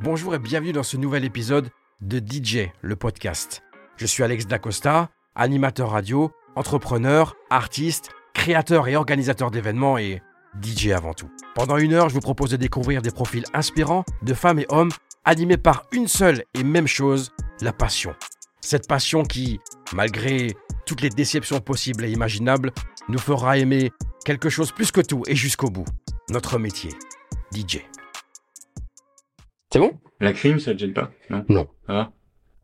Bonjour et bienvenue dans ce nouvel épisode de DJ, le podcast. Je suis Alex Dacosta, animateur radio, entrepreneur, artiste, créateur et organisateur d'événements et DJ avant tout. Pendant une heure, je vous propose de découvrir des profils inspirants de femmes et hommes animés par une seule et même chose, la passion. Cette passion qui, malgré toutes les déceptions possibles et imaginables, nous fera aimer quelque chose plus que tout et jusqu'au bout. Notre métier, DJ. C'est bon? La crime, ça te gêne pas? Non? Non. Ça va?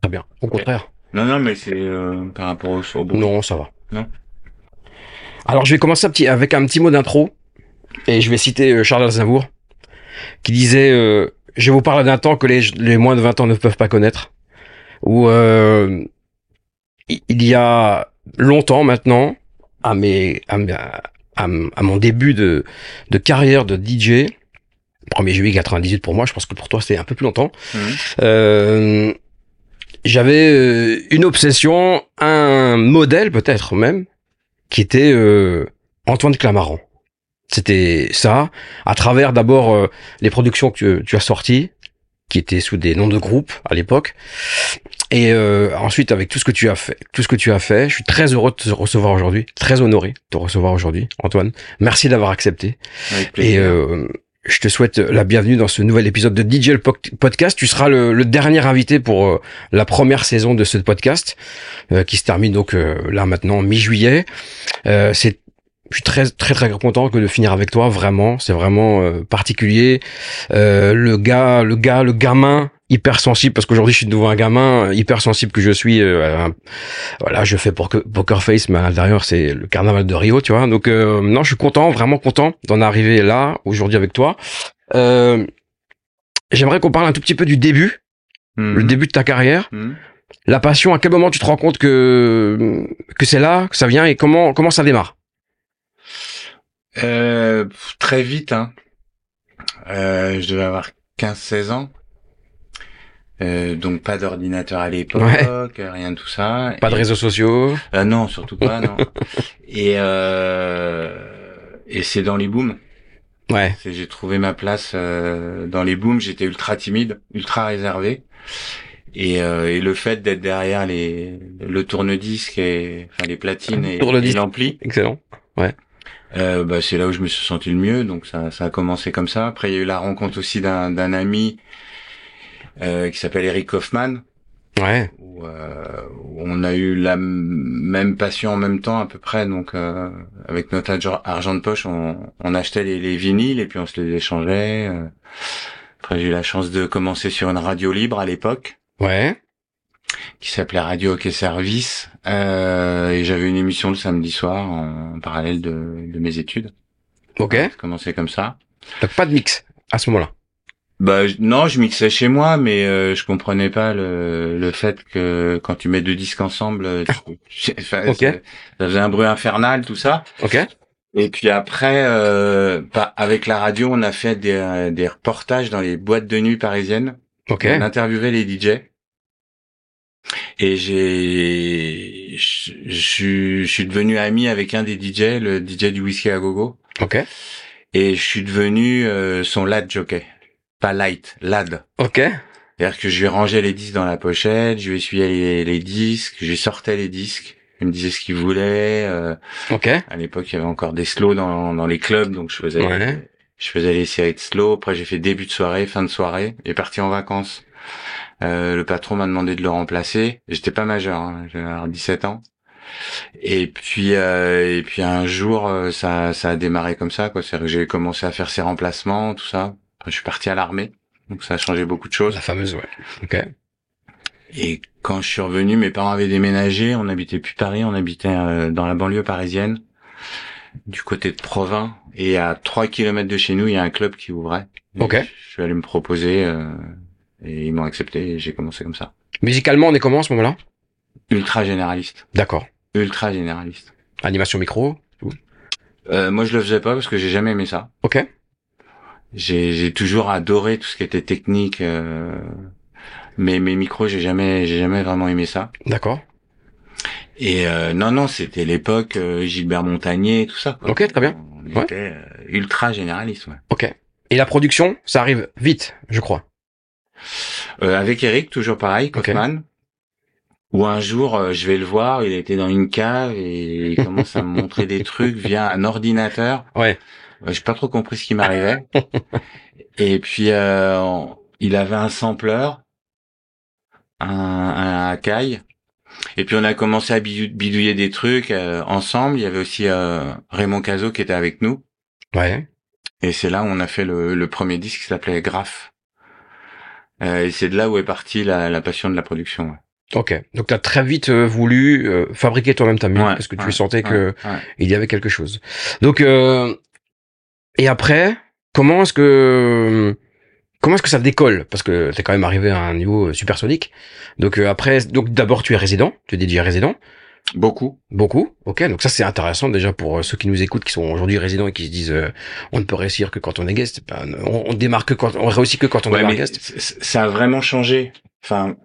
Très bien. Au contraire. Non, non, mais c'est euh, par rapport au Non, ça va. Non? Alors, je vais commencer un petit, avec un petit mot d'intro. Et je vais citer euh, Charles Aznavour, qui disait euh, Je vais vous parler d'un temps que les, les moins de 20 ans ne peuvent pas connaître. Où euh, il y a longtemps maintenant, à, mes, à, à, à mon début de, de carrière de DJ, 1er juillet 98 pour moi, je pense que pour toi c'était un peu plus longtemps, Mhm. euh, j'avais euh, une obsession, un modèle peut-être même, qui était euh, Antoine Clamaran. C'était ça, à travers d'abord euh, les productions que tu, tu as sorties, qui étaient sous des noms de groupes à l'époque, et euh, ensuite avec tout ce que tu as fait, tout ce que tu as fait, je suis très heureux de te recevoir aujourd'hui, très honoré de te recevoir aujourd'hui, Antoine. Merci d'avoir accepté. Avec Et plaisir. euh, je te souhaite la bienvenue dans ce nouvel épisode de DJ le po- podcast. Tu seras le, le dernier invité pour euh, la première saison de ce podcast euh, qui se termine donc euh, là maintenant mi-juillet. Euh, c'est je suis très très très content que de finir avec toi vraiment c'est vraiment euh, particulier Euh, le gars le gars le gamin hyper sensible parce qu'aujourd'hui je suis devant un gamin euh, hyper sensible que je suis euh, voilà je fais pour poker face mais à l'intérieur c'est le carnaval de Rio tu vois donc euh, non je suis content vraiment content d'en arriver là aujourd'hui avec toi euh, j'aimerais qu'on parle un tout petit peu du début Mhm. le début de ta carrière Mhm. la passion à quel moment tu te rends compte que que c'est là que ça vient et comment comment ça démarre? Euh, très vite, hein. Euh, je devais avoir 15-16 ans. Euh, donc pas d'ordinateur à l'époque, Ouais. rien de tout ça. pas de réseaux sociaux Euh, non, surtout pas, non. et euh, et c'est dans les booms. ouais J'ai trouvé ma place euh, dans les booms. J'étais ultra timide, ultra réservé. Et, euh, et le fait d'être derrière les le tourne-disque et enfin les platines et, et l'ampli, excellent euh, bah, c'est là où je me suis senti le mieux. Donc ça, ça a commencé comme ça. Après, il y a eu la rencontre aussi d'un d'un ami euh, qui s'appelle Eric Hoffman, ouais où, euh, où on a eu la même passion en même temps à peu près. Donc euh, avec notre argent- de poche, on, on achetait les, les vinyles et puis on se les échangeait. euh. Après, j'ai eu la chance de commencer sur une radio libre à l'époque ouais qui s'appelait Radio Hockey Service euh, et j'avais une émission le samedi soir en, parallèle de, de mes études. ok J'ai commencé comme ça. donc pas de mix à ce moment-là Bah non, je mixais chez moi, mais euh, je comprenais pas le, le fait que quand tu mets deux disques ensemble, euh, enfin, ça, faisait un bruit infernal, tout ça. ok Et puis après, euh, bah, avec la radio, on a fait des, des reportages dans les boîtes de nuit parisiennes. ok On interviewait les DJ. Et j'ai, je je- je suis devenu ami avec un des DJ, le DJ du whisky à gogo. ok Et je suis devenu euh, son lad jockey. Pas light, lad. ok C'est-à-dire que je lui rangeais les disques dans la pochette, je lui essuyais les, les disques, je lui sortais les disques. Il me disait ce qu'il voulait. euh, ok à l'époque, il y avait encore des slows dans, dans les clubs, donc je faisais, Ouais. je faisais les séries de slow. Après, j'ai fait début de soirée, fin de soirée, et parti en vacances. Euh, le patron m'a demandé de le remplacer. J'étais pas majeur, hein, j'avais alors 17 ans. Et puis, euh, et puis un jour, euh, ça, ça a démarré comme ça, quoi. C'est-à-dire que j'ai commencé à faire ses remplacements, tout ça. Je suis parti à l'armée, donc ça a changé beaucoup de choses. la fameuse ouais ok Et quand je suis revenu, mes parents avaient déménagé. On n'habitait plus Paris, on habitait euh, dans la banlieue parisienne, du côté de Provins. Et à 3 kilomètres de chez nous, il y a un club qui ouvrait. Ok. Je suis allé me proposer euh, et ils m'ont accepté et j'ai commencé comme ça. musicalement on est comment à ce moment-là? Ultra généraliste. d'accord Ultra généraliste. animation micro Euh, moi, je le faisais pas parce que j'ai jamais aimé ça. ok J'ai toujours adoré tout ce qui était technique. Euh, mais mes micros, j'ai jamais j'ai jamais vraiment aimé ça. d'accord Et euh, non, non, c'était l'époque euh, Gilbert Montagnier, tout ça. quoi. Ok, très bien. On Ouais. était euh, ultra généraliste. Ouais. ok et la production ça arrive vite je crois Euh, avec Eric, toujours pareil. Kaufman. Où un jour, je vais le voir, il était dans une cave et il commence à me montrer des trucs via un ordinateur. Ouais. J'ai pas trop compris ce qui m'arrivait. et puis, euh, on- il avait un sampler, un, un Akai. Et puis, on a commencé à bidou- bidouiller des trucs euh, ensemble. Il y avait aussi euh, Raymond Cazot qui était avec nous. Ouais. Et c'est là où on a fait le, le premier disque qui s'appelait Graph. Euh, et c'est de là où est partie la, la passion de la production. ouais. Ok. Donc, tu as très vite euh, voulu euh, fabriquer toi-même ta musique Ouais, parce que tu ouais, sentais que ouais. il y avait quelque chose. Donc, euh, et après, comment est-ce que comment est-ce que ça décolle? Parce que t'es quand même arrivé à un niveau euh, supersonique. Donc euh, après, donc d'abord tu es résident, tu es DJ résident, Beaucoup. beaucoup. Ok, donc ça c'est intéressant déjà pour euh, ceux qui nous écoutent, qui sont aujourd'hui résidents et qui se disent euh, on ne peut réussir que quand on est guest. Ben, on, on démarre que quand on réussit que quand on Ouais, démarre guest. ça a vraiment changé. Enfin,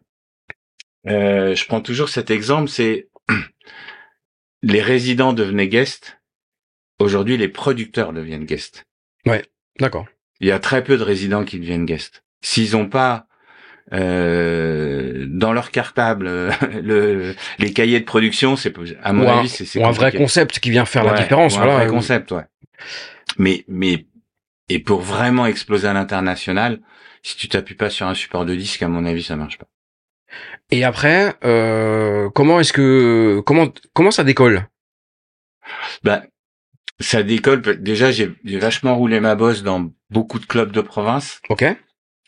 euh, je prends toujours cet exemple, c'est les résidents devenaient guests. Aujourd'hui, les producteurs deviennent guests. D'accord. Il y a très peu de résidents qui deviennent guests. S'ils ont pas euh, dans leur cartable le, les cahiers de production, c'est à mon Ou avis c'est un vrai concept qui vient faire la Ouais, différence. ou un Voilà. vrai concept, ouais. Mais mais et pour vraiment exploser à l'international, si tu t'appuies pas sur un support de disque, à mon avis, ça marche pas. Et après, euh, comment est-ce que comment comment ça décolle? Bah, ça décolle. Déjà, j'ai vachement roulé ma bosse dans beaucoup de clubs de province. Ok.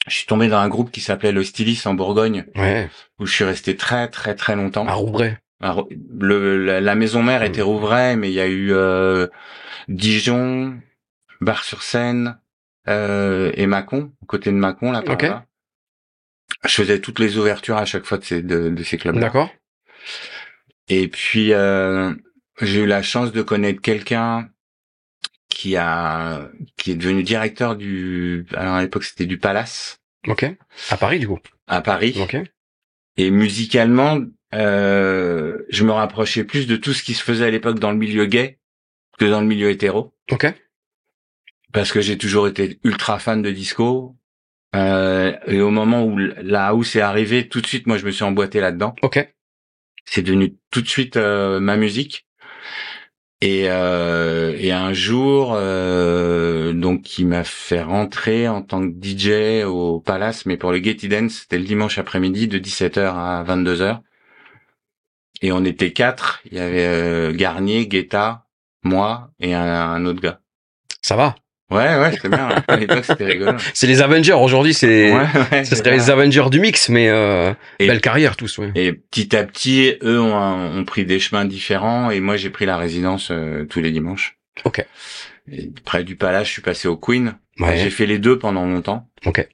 Je suis tombé dans un groupe qui s'appelait le Stylis en Bourgogne, Ouais. où je suis resté très très très longtemps. À Rouvray. Alors, le, la, la maison mère était Rouvray, mais il y a eu euh, Dijon, Bar-sur-Seine euh, et Mâcon, côté de Mâcon, là, par Ok. là. Je faisais toutes les ouvertures à chaque fois de ces, de, de ces clubs. D'accord. Et puis, euh, j'ai eu la chance de connaître quelqu'un qui a qui est devenu directeur du alors à l'époque c'était du Palace Ok. À Paris du coup. à Paris Ok. et musicalement euh, je me rapprochais plus de tout ce qui se faisait à l'époque dans le milieu gay que dans le milieu hétéro Ok. parce que j'ai toujours été ultra fan de disco euh, et au moment où la house est arrivée tout de suite moi je me suis emboîté là-dedans Ok. c'est devenu tout de suite euh, ma musique et, euh, et un jour euh, donc il m'a fait rentrer en tant que DJ au Palace mais pour le Getty Dance c'était le dimanche après-midi de 17h à 22h et on était quatre. Il y avait euh, Garnier Guetta moi et un autre gars. Ça va? Ouais ouais c'était bien à l'époque c'était rigolo C'est les Avengers. Aujourd'hui, c'est ouais, ouais, ce c'est serait les. Avengers du mix, mais euh, Et- belle carrière tous. Ouais. Et petit à petit, eux ont, ont pris des chemins différents et moi j'ai pris la résidence euh, tous les dimanches. Ok. Et près du Palace, je suis passé au Queen. Ouais. J'ai fait les deux pendant longtemps. Ok.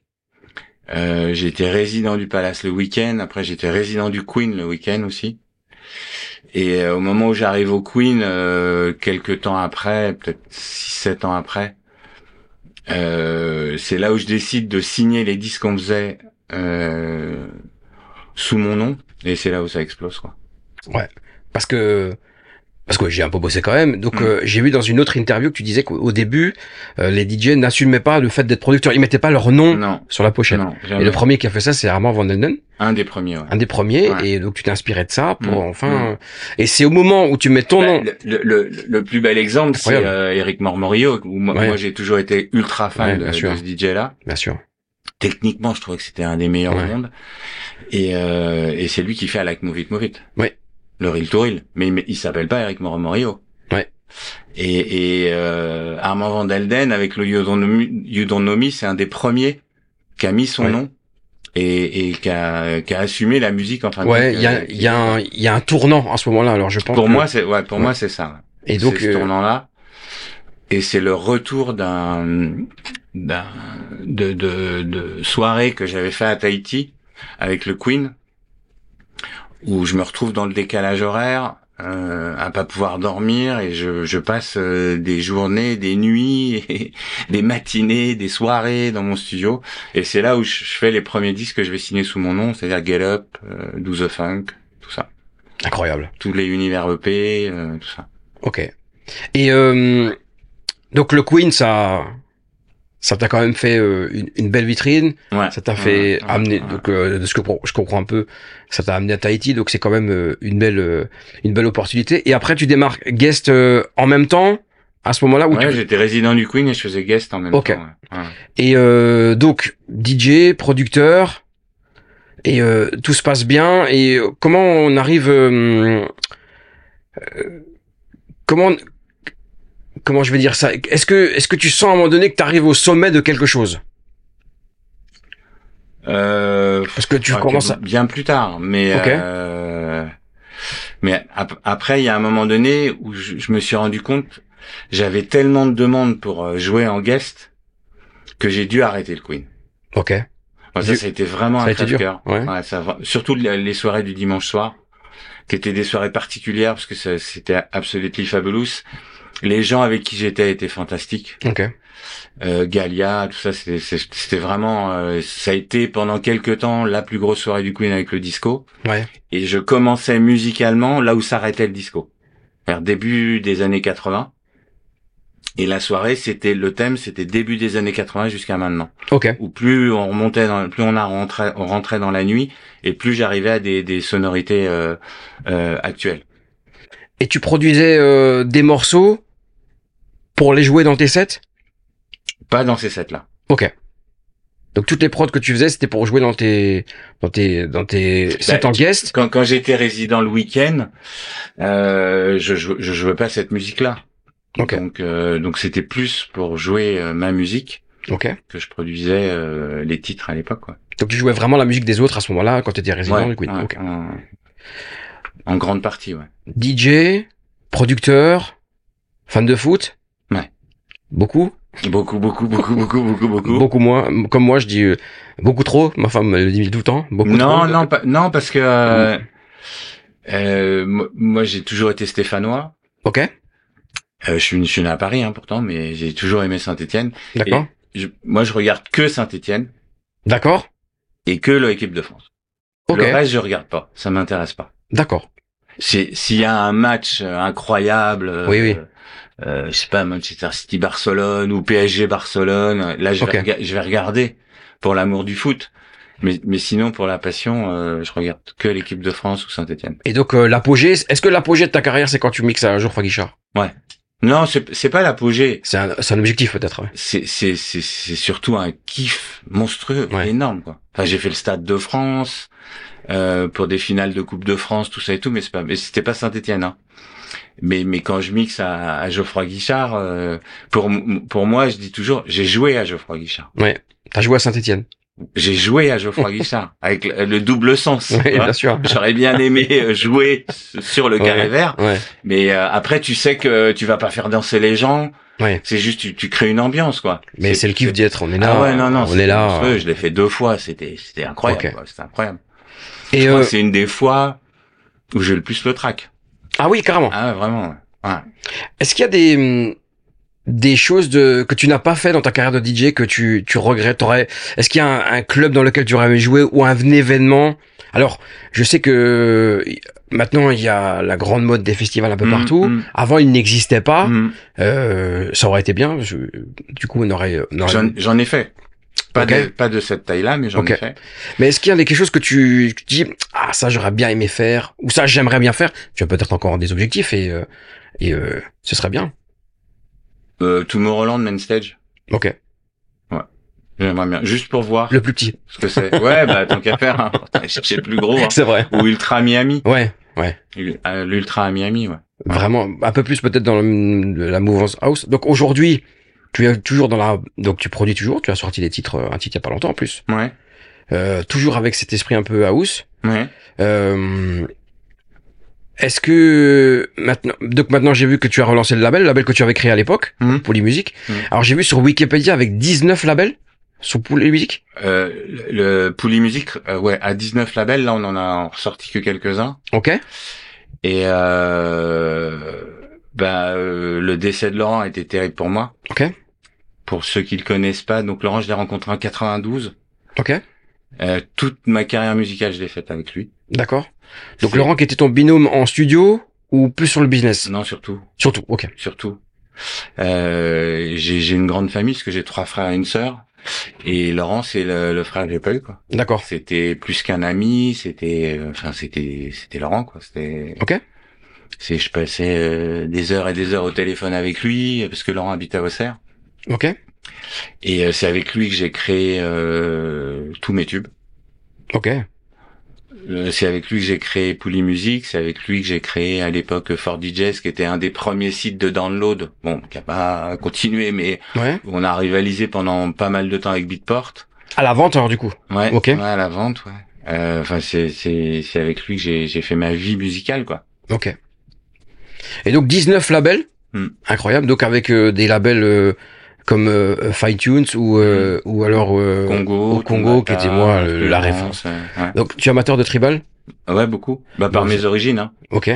Euh, j'ai été résident du Palace le week-end. Après, j'étais résident du Queen le week-end aussi. Et euh, au moment où j'arrive au Queen, euh, quelques temps après, peut-être 6-7 ans après, c'est là où je décide de signer les disques qu'on faisait euh, sous mon nom. Et c'est là où ça explose, quoi. Parce que parce que ouais, j'ai un peu bossé quand même. Donc Mm. euh, j'ai vu dans une autre interview que tu disais qu'au au début, euh, les DJ n'assumaient pas le fait d'être producteurs. Ils mettaient pas leur nom Non, sur la pochette. non, Et le premier qui a fait ça, c'est Armand Van Delden, Un des premiers, ouais. un des premiers. Ouais. Et donc tu t'es inspiré de ça pour Mm. enfin. Mm. Et c'est au moment où tu mets ton Bah, nom. le, le, le, plus bel exemple, c'est euh, Eric Mormorio, où moi, j'ai toujours été ultra fan de, ce DJ-là. Bien sûr. Techniquement, je trouvais que c'était un des meilleurs au monde. Et, euh, et c'est lui qui fait I Like Move It Move It. Ouais. Le Real to Real. Mais, mais il s'appelle pas Eric Mormorio. Ouais. Et, et euh, Armand Van Delden, avec le Me, c'est un des premiers qui a mis son Ouais. nom et, et qui, a, qui a assumé la musique. Enfin, Ouais, donc, il y a euh, il y a un il y a un tournant à ce moment-là. Alors je pense. pour que- moi, c'est ouais, pour Ouais. moi c'est ça. Et donc c'est ce euh, tournant-là. Et c'est le retour d'un d'un de, de de soirée que j'avais fait à Tahiti avec le Queen, où je me retrouve dans le décalage horaire, euh, à pas pouvoir dormir et je, je passe euh, des journées, des nuits, et des matinées, des soirées dans mon studio. Et c'est là où je, je fais les premiers disques que je vais signer sous mon nom, c'est-à-dire Get Up, euh, Do the Funk, tout ça, incroyable. tous les univers EP, euh, tout ça. Ok. Et euh, donc le Queen, ça, ça t'a quand même fait euh, une, une belle vitrine. Ouais. Ça t'a fait Ouais, amener, ouais. donc euh, de ce que je comprends un peu, ça t'a amené à Tahiti, donc c'est quand même euh, une belle, euh, une belle opportunité. Et après, tu démarques guest euh, en même temps à ce moment-là où Ouais, tu... j'étais résident du Queen et je faisais guest en même Ok. temps. et euh, donc DJ, producteur, et euh, tout se passe bien. Et comment on arrive, euh, euh, comment, je vais dire ça Est-ce que, est-ce que tu sens à un moment donné que tu arrives au sommet de quelque chose? Euh, Parce que tu commences à... bien plus tard, mais euh, mais ap- après il y a un moment donné où je, je me suis rendu compte j'avais tellement de demandes pour euh, jouer en guest que j'ai dû arrêter le Queen. Ok. Ça, ça a été vraiment ça un crève-cœur. ouais. Ouais, ça va- surtout les soirées du dimanche soir, qui étaient des soirées particulières parce que c'était absolutely fabulous. Les gens avec qui j'étais étaient fantastiques. Ok. Euh, Galia, tout ça, c'était vraiment, euh, ça a été pendant quelques temps la plus grosse soirée du Queen avec le disco. Ouais. Et je commençais musicalement là où s'arrêtait le disco, vers début des années 80. Et la soirée, c'était le thème, c'était début des années 80 jusqu'à maintenant. Ok. Où plus on remontait, dans, plus on a rentré, on rentrait dans la nuit, et plus j'arrivais à des, des sonorités euh, euh, actuelles. Et tu produisais euh, des morceaux pour les jouer dans tes sets? Pas dans ces sets-là. Ok. Donc toutes les prods que tu faisais, c'était pour jouer dans tes dans tes dans tes sets en guest? Quand, quand j'étais résident le week-end, euh, je, jou- je jouais pas cette musique-là. Ok. Donc euh, donc c'était plus pour jouer euh, ma musique Ok. que je produisais euh, les titres à l'époque. Quoi. Donc tu jouais vraiment la musique des autres à ce moment-là quand tu étais résident Ouais, du Queen. ouais, Ok. en, en grande partie, ouais. DJ, producteur, fan de foot. Ouais. Beaucoup. Beaucoup, beaucoup, beaucoup, beaucoup, beaucoup, beaucoup. Beaucoup moins. Comme moi, je dis euh, beaucoup trop. Ma femme me le dit tout le temps. Beaucoup non, trop. non, pas, non, parce que euh, euh, moi, j'ai toujours été stéphanois. Ok. Euh, je suis, je suis né à Paris, hein, pourtant, mais j'ai toujours aimé Saint-Étienne. D'accord. moi, je regarde que Saint-Étienne D'accord. et que l'équipe de France. Ok. Le reste, je regarde pas. Ça m'intéresse pas. D'accord. S'il y a un match euh, incroyable, Oui, oui. Euh, je sais pas, Manchester City Barcelone ou PSG Barcelone, là je vais, je regarder pour l'amour du foot. Mais, mais sinon, pour la passion, euh, je regarde que l'équipe de France ou Saint-Etienne. Et donc euh, l'apogée, est-ce que l'apogée de ta carrière, c'est quand tu mixes à Geoffroy Guichard Non, c'est c'est pas l'apogée. C'est un, un objectif peut-être. ouais. C'est c'est c'est c'est surtout un kiff monstrueux, Ouais. énorme quoi. Enfin, j'ai fait le Stade de France euh, pour des finales de Coupe de France, tout ça et tout, mais c'est pas, mais c'était pas Saint-Étienne. Hein. Mais mais quand je mixe à, à Geoffroy Guichard, euh, pour pour moi, je dis toujours, j'ai joué à Geoffroy Guichard. Ouais. T'as joué à Saint-Etienne. J'ai joué à Geoffroy Guichard avec le, le double sens. Vois. bien sûr. J'aurais bien aimé euh, jouer sur le carré Ouais. vert, Ouais. mais euh, après tu sais que tu vas pas faire danser les gens. Ouais. C'est juste tu, tu crées une ambiance quoi. Mais c'est le kiff d'y être. On est là. Ah ouais non non. On est là. Je l'ai fait deux fois. C'était c'était incroyable. Ok. quoi, C'était incroyable. Et Je crois euh, que c'est une des fois où j'ai le plus le track. Ah oui, carrément. Ah vraiment. ouais. Est-ce qu'il y a des hum, des choses de que tu n'as pas fait dans ta carrière de DJ que tu tu regrettes T'aurais- Est-ce qu'il y a un, un club dans lequel tu aurais aimé jouer ou un événement? Alors, je sais que maintenant il y a la grande mode des festivals un peu Mm, partout. mm, Avant, il n'existait pas. mm. Euh, ça aurait été bien. je- du coup, on aurait. aurait- j'en ai fait. Pas de pas de cette taille-là, mais j'en ai fait. Mais est-ce qu'il y a des- quelque chose que tu, tu dis ah ça j'aurais bien aimé faire ou ça j'aimerais bien faire Tu as peut-être encore des objectifs et euh, et euh, ce serait bien. Euh, Tomorrowland Main Stage. Ok. J'aimerais bien. Juste pour voir Le plus petit. ce que c'est. Ouais, bah tant qu'à faire. Hein. Chercher plus gros. Hein. C'est vrai. Ou Ultra Miami. Ouais. Ouais. Euh, L'Ultra à Miami, ouais. Vraiment un peu plus peut-être dans le- la mouvance house. Donc aujourd'hui, tu es toujours dans la donc tu produis toujours. Tu as sorti des titres un titre il y a pas longtemps en plus. Ouais. Euh, toujours avec cet esprit un peu house. Ouais. Euh, est-ce que maintenant donc maintenant j'ai vu que tu as relancé le label, le label que tu avais créé à l'époque, Mhm. Polymusique. Mhm. Alors j'ai vu sur Wikipédia avec 19 labels sur Polymusique. Euh, le, Pouli Music, euh, ouais, à 19 labels, là on en a ressorti que quelques-uns. Ok. Et euh, bah, euh, le décès de Laurent a été terrible pour moi. Ok. Pour ceux qui le connaissent pas, donc Laurent, je l'ai rencontré en 92. Ok. Euh, toute ma carrière musicale, je l'ai faite avec lui. D'accord. Donc Laurent qui était ton binôme en studio ou plus sur le business? Non, surtout, Surtout. Ok. surtout. Euh, j'ai une grande famille parce que j'ai trois frères et une sœur. Et Laurent, c'est le, le frère que j'ai pas eu, quoi. D'accord. C'était plus qu'un ami, c'était, enfin, c'était, c'était Laurent, quoi. C'était. Ok. C'est, je passais euh, des heures et des heures au téléphone avec lui parce que Laurent habite à Auxerre. Ok. Et euh, c'est avec lui que j'ai créé euh, tous mes tubes. Ok. Euh, C'est avec lui que j'ai créé Pouli Music, c'est avec lui que j'ai créé à l'époque Fort DJs, qui était un des premiers sites de download, bon, qui a pas continué, mais Ouais. on a rivalisé pendant pas mal de temps avec Beatport. À la vente alors du coup. Ouais, Ok. ouais, à la vente, ouais. Euh, Enfin, c'est c'est c'est avec lui que j'ai j'ai fait ma vie musicale, quoi. Ok. Et donc 19 labels. Hmm. Incroyable. Donc avec euh, des labels euh, comme euh, Fine ou euh, ou alors euh, Congo, au Congo qui était moi la référence. euh, ouais. Donc tu es amateur de tribal? Ouais, beaucoup. Bah par mes origines, hein. Ok.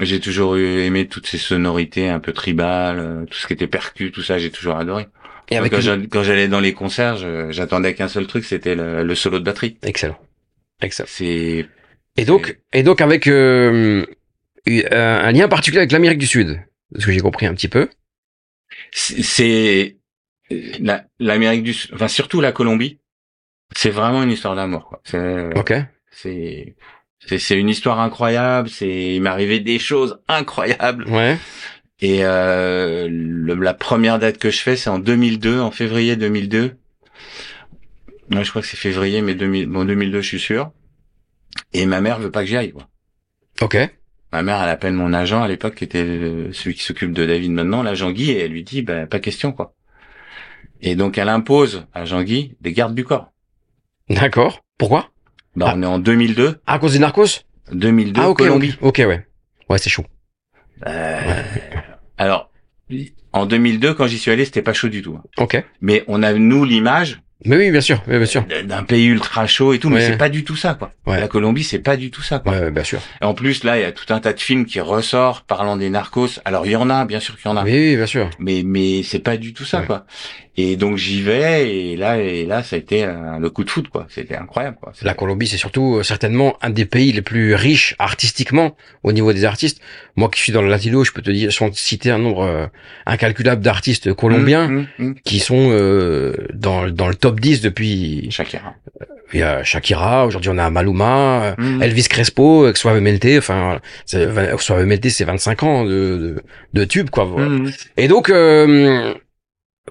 J'ai toujours aimé toutes ces sonorités un peu tribales, euh, tout ce qui était percu, tout ça, j'ai toujours adoré. Et avec quand une- j'allais dans les concerts, j'attendais qu'un seul truc, c'était le, le solo de batterie. excellent. Excellent. C'est Et donc et donc avec euh, eu- un un lien particulier avec l'Amérique du Sud. Ce que j'ai compris un petit peu. c'est la- l'Amérique du Sud, enfin surtout la Colombie. C'est vraiment une histoire d'amour. C'est Ok. c'est c'est c'est une histoire incroyable. C'est il m'est arrivé des choses incroyables. Ouais. Et euh, le- la première date que je fais, c'est en 2002, en février 2002. Ouais, je crois que c'est février, mais 2000, bon 2002, je suis sûr. Et ma mère veut pas que j'y aille. Quoi. Ok. Ma mère, elle appelle mon agent à l'époque, qui était euh, celui qui s'occupe de David maintenant, l'agent Guy, et elle lui dit, bah, pas question, quoi. Et donc, elle impose à Jean-Guy des gardes du corps. D'accord. Pourquoi? Ah. on est en 2002, Ah, À cause des narcos? 2002, Ah ok. Colombie. Ok ouais. Ouais c'est chaud. Euh, alors, en 2002, quand j'y suis allé, c'était pas chaud du tout. hein. Ok. Mais on a, nous, l'image Mais oui bien sûr. Oui, bien sûr. d'un pays ultra chaud et tout, mais Ouais. c'est pas du tout ça, quoi. Ouais. La Colombie, c'est pas du tout ça, quoi. Ouais, bien sûr. Et en plus, là, il y a tout un tas de films qui ressortent parlant des narcos. Alors, il y en a, bien sûr qu'il y en a. Oui, oui bien sûr. mais mais c'est pas du tout ça quoi et donc j'y vais et là et là ça a été euh, le coup de foot quoi c'était incroyable quoi La Colombie, c'est surtout euh, certainement un des pays les plus riches artistiquement au niveau des artistes. Moi qui suis dans le latino, je peux te dire, te citer un nombre euh, incalculable d'artistes colombiens Hum, hum, hum. qui sont euh, dans, dans le top 10 depuis... Shakira Il y a Shakira, aujourd'hui on a Maluma, euh. Elvis Crespo, euh, Suavemente, enfin. C'est- vingt- Suavemente c'est 25 ans de, de, de tube quoi. voilà. Et donc, euh,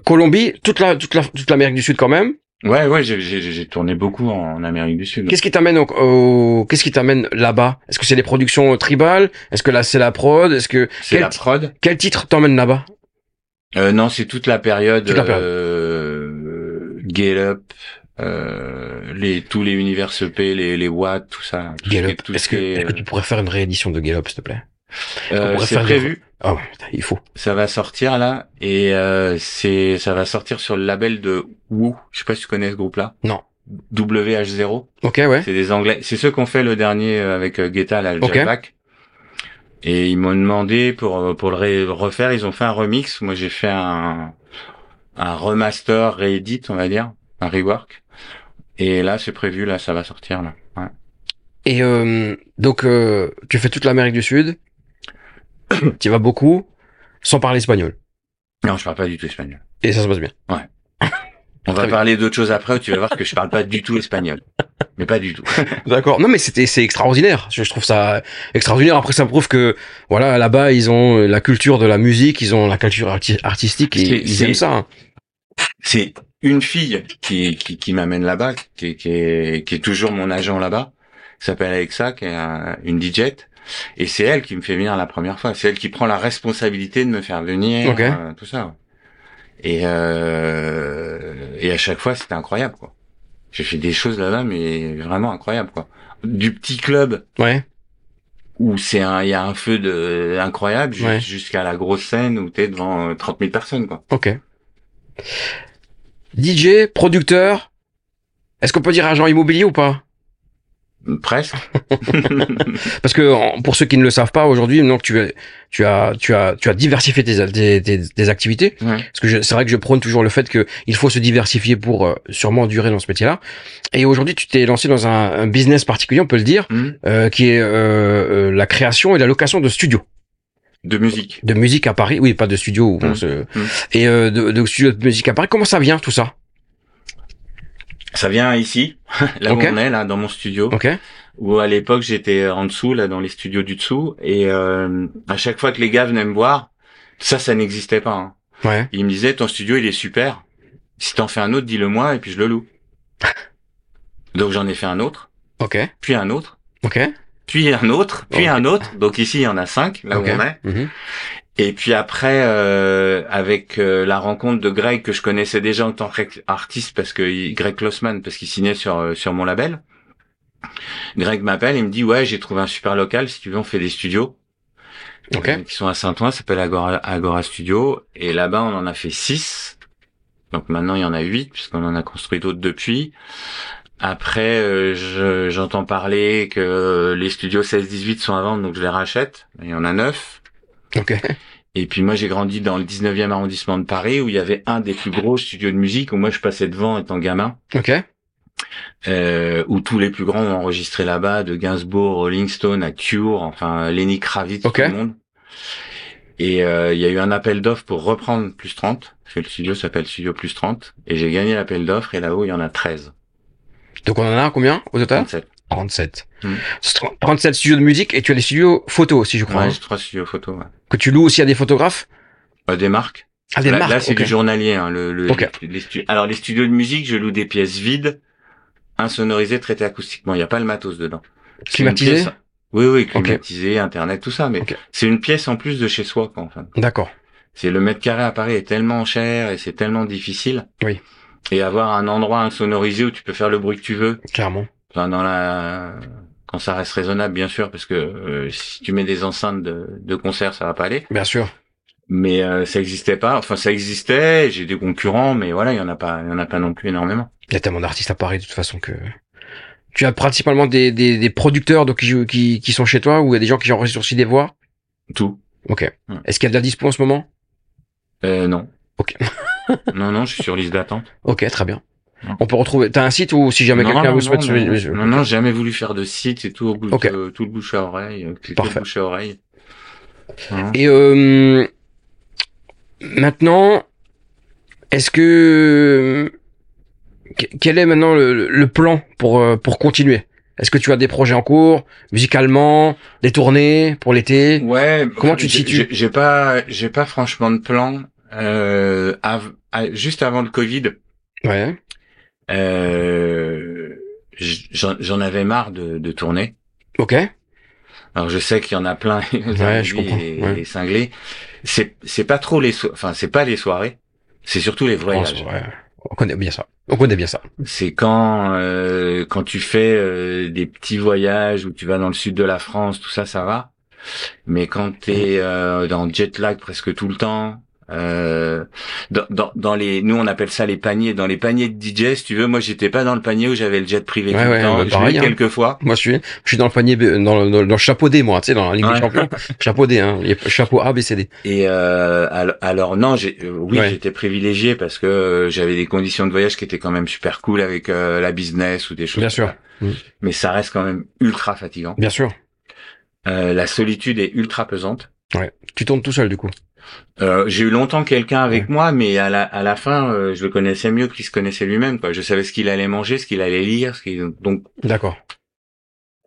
Colombie, toute la, toute la, toute l'Amérique du Sud quand même. ouais ouais j'ai tourné beaucoup en Amérique du Sud. Qu'est-ce qui t'amène au, au- qu'est-ce qui t'amène là-bas? Est-ce que c'est des productions tribales? Est-ce que là c'est la prod? Est-ce que c'est quel, la prod. quel titre t'emmène là-bas? Euh, non c'est toute la période, Toute la période. euh, Get Up euh, les tous les univers EP les les Watt tout ça tout Get Est-ce ce que, est, est-ce que tu pourrais faire une réédition de Get Up, s'il te plaît? Euh, c'est prévu Ah ouais, putain, il faut. ça va sortir là et euh, c'est ça va sortir sur le label de Woo je sais pas si tu connais ce groupe là Non. WH0 Ok, ouais. c'est des anglais c'est ceux qu'on fait le dernier euh, avec euh, Guetta là le Ok. Jailback. et ils m'ont demandé pour euh, pour le refaire ils ont fait un remix moi j'ai fait un un remaster réédit on va dire un rework et là c'est prévu là ça va sortir là ouais. Et euh, donc, euh, tu fais toute l'Amérique du Sud. tu vas beaucoup, sans parler espagnol. non je parle pas du tout espagnol Et ça se passe bien. on Très va parler d'autres choses après où tu vas voir que je parle pas du tout espagnol mais pas du tout D'accord. Non, mais c'était c'est extraordinaire. Je, trouve ça extraordinaire. Après, ça prouve que voilà, là-bas, ils ont la culture de la musique, ils ont la culture arti- artistique, et C'est- ils aiment ça. c'est une fille qui, qui, qui m'amène là-bas, qui, est- qui, est, qui est toujours mon agent là-bas, qui s'appelle Alexa, qui est un- une DJ. Et c'est elle qui me fait venir la première fois. C'est elle qui prend la responsabilité de me faire venir, Ok. euh, tout ça. Et, euh, et à chaque fois, c'était incroyable, quoi. J'ai fait des choses là-bas, mais vraiment incroyable, quoi. Du petit club Ouais. où c'est un, il y a un feu de incroyable, Ouais. jusqu'à la grosse scène où t'es devant euh, 30 000 personnes, quoi. Ok. DJ, producteur. Est-ce qu'on peut dire agent immobilier ou pas? Presque. Parce que pour ceux qui ne le savent pas aujourd'hui, tu as, tu as, tu as, tu as diversifié tes, tes, tes- tes activités. Ouais. Parce que c'est vrai que je prône toujours le fait que il faut se diversifier pour euh, sûrement durer dans ce métier-là. Et aujourd'hui, tu t'es lancé dans un, un business particulier, on peut le dire, Mhm. euh, qui est euh, la création et la location de studios. De musique. De musique à Paris, oui, pas de studio. Où on se... Mm. Et de, de studio de musique à Paris. Comment ça vient tout ça? Ça vient ici, là où on est, là, dans mon studio. Ok. Où à l'époque j'étais en dessous, là, dans les studios du dessous. Et euh, à chaque fois que les gars venaient me voir, ça, ça n'existait pas. hein. Ouais. Ils me disaient, ton studio, il est super. Si t'en fais un autre, dis-le moi et puis je le loue. Donc j'en ai fait un autre, Ok. puis un autre, Ok. puis un autre, puis un autre. Donc ici, il y en a cinq, là où on est. Mhm. Et puis après, euh, avec euh, la rencontre de Greg que je connaissais déjà en tant qu'artiste parce que il- Greg Klossman parce qu'il signait sur euh, sur mon label. Greg m'appelle et me dit ouais j'ai trouvé un super local si tu veux on fait des studios. Ok. euh, qui sont à Saint-Ouen ça s'appelle Agora, Agora Studio. Et là-bas on en a fait six. Donc maintenant il y en a huit puisqu'on en a construit d'autres depuis. Après euh, je- j'entends parler que les studios 16-18 sont à vendre donc je les rachète. Il y en a neuf Et puis moi j'ai grandi dans le 19e arrondissement de Paris où il y avait un des plus gros studios de musique où moi je passais devant étant gamin, Ok. euh, où tous les plus grands ont enregistré là-bas, de Gainsbourg, Rolling Stone à Cure, enfin Lenny Kravitz, tout le monde. Et euh, il y a eu un appel d'offres pour reprendre Plus 30, parce que le studio s'appelle Studio Plus 30, et j'ai gagné l'appel d'offres et là-haut il y en a 13, Donc on en a combien au total? 37. 37. Mm. C'est 30 37 studios de musique et tu as les studios photos aussi, je crois. Ouais, hein, trois studios photos. Ouais. que tu loues aussi à des photographes. Euh, des marques. Ah, des là, marques. là, c'est du journalier. Hein, le, le- les- les Alors, les studios de musique, je loue des pièces vides, insonorisées, traitées acoustiquement. Il n'y a pas le matos dedans. C'est une Climatisé pièce- Oui, oui, Ok. climatisé, internet, tout ça. Mais c'est une pièce en plus de chez soi, quoi, enfin. D'accord. C'est le mètre carré à Paris est tellement cher et c'est tellement difficile. Oui. Et avoir un endroit insonorisé où tu peux faire le bruit que tu veux. Clairement. Enfin, dans la, quand ça reste raisonnable, bien sûr, parce que euh, si tu mets des enceintes de, de concert, ça va pas aller. Bien sûr. mais euh, ça existait pas. Enfin, ça existait. J'ai des concurrents, mais voilà, il y en a pas, il y en a pas non plus énormément. Il y a tellement d'artistes à Paris de toute façon que tu as principalement des, des, des producteurs donc, qui, qui, qui sont chez toi ou il y a des gens qui enregistrent aussi des voix? Tout. Ok. Ouais. Est-ce qu'il y a de la dispo en ce moment? Euh, non. Ok. non, non, je suis sur liste d'attente. Ok, très bien. On peut retrouver. T'as un site où si jamais quelqu'un vous souhaite. non, non, non, non, j'ai jamais voulu faire de site. C'est tout au bout, Ok. de- tout le bouche à oreille. euh, Parfait. le bouche à oreille. Et euh, maintenant, est-ce que que- quel est maintenant le, le plan pour euh, pour continuer? Est-ce que tu as des projets en cours, musicalement, des tournées pour l'été? Ouais. Comment tu te situes? j'ai- pas, j'ai pas franchement de plan. Euh, av- juste avant le Covid, Ouais. Euh, j'en avais marre de, de tourner. Ok. Alors je sais qu'il y en a plein, Ouais, je comprends, les, ouais. les cinglés. C'est c'est pas trop les, so- enfin c'est pas les soirées, c'est surtout les voyages. Ouais. On connaît bien ça. On connaît bien ça. C'est quand euh, quand tu fais euh, des petits voyages où tu vas dans le sud de la France, tout ça, ça va. Mais quand t'es euh, dans jet lag presque tout le temps, euh, dans, dans, dans les, nous on appelle ça les paniers, dans les paniers de DJ, si tu veux, moi j'étais pas dans le panier où j'avais le jet privé Ouais, tout ouais, le temps. bah, pareil, hein. quelques fois. Moi, je suis, je suis dans le panier, dans le, dans le, chapeau D, moi, tu sais, dans la Ligue Ouais. des Champions. chapeau D, hein. Chapeau A, B, C, D. Et euh, alors, alors non, j'ai, euh, oui, j'étais privilégié parce que euh, j'avais des conditions de voyage qui étaient quand même super cool avec euh, la business ou des choses. Bien sûr. Mm. Mais ça reste quand même ultra fatigant. Bien sûr. Euh, la solitude est ultra pesante. Tu tournes tout seul, du coup. Euh, j'ai eu longtemps quelqu'un avec moi, mais à la, à la fin, euh, je le connaissais mieux qu'il se connaissait lui-même. Quoi. Je savais ce qu'il allait manger, ce qu'il allait lire. Ce qu'il... Donc, D'accord.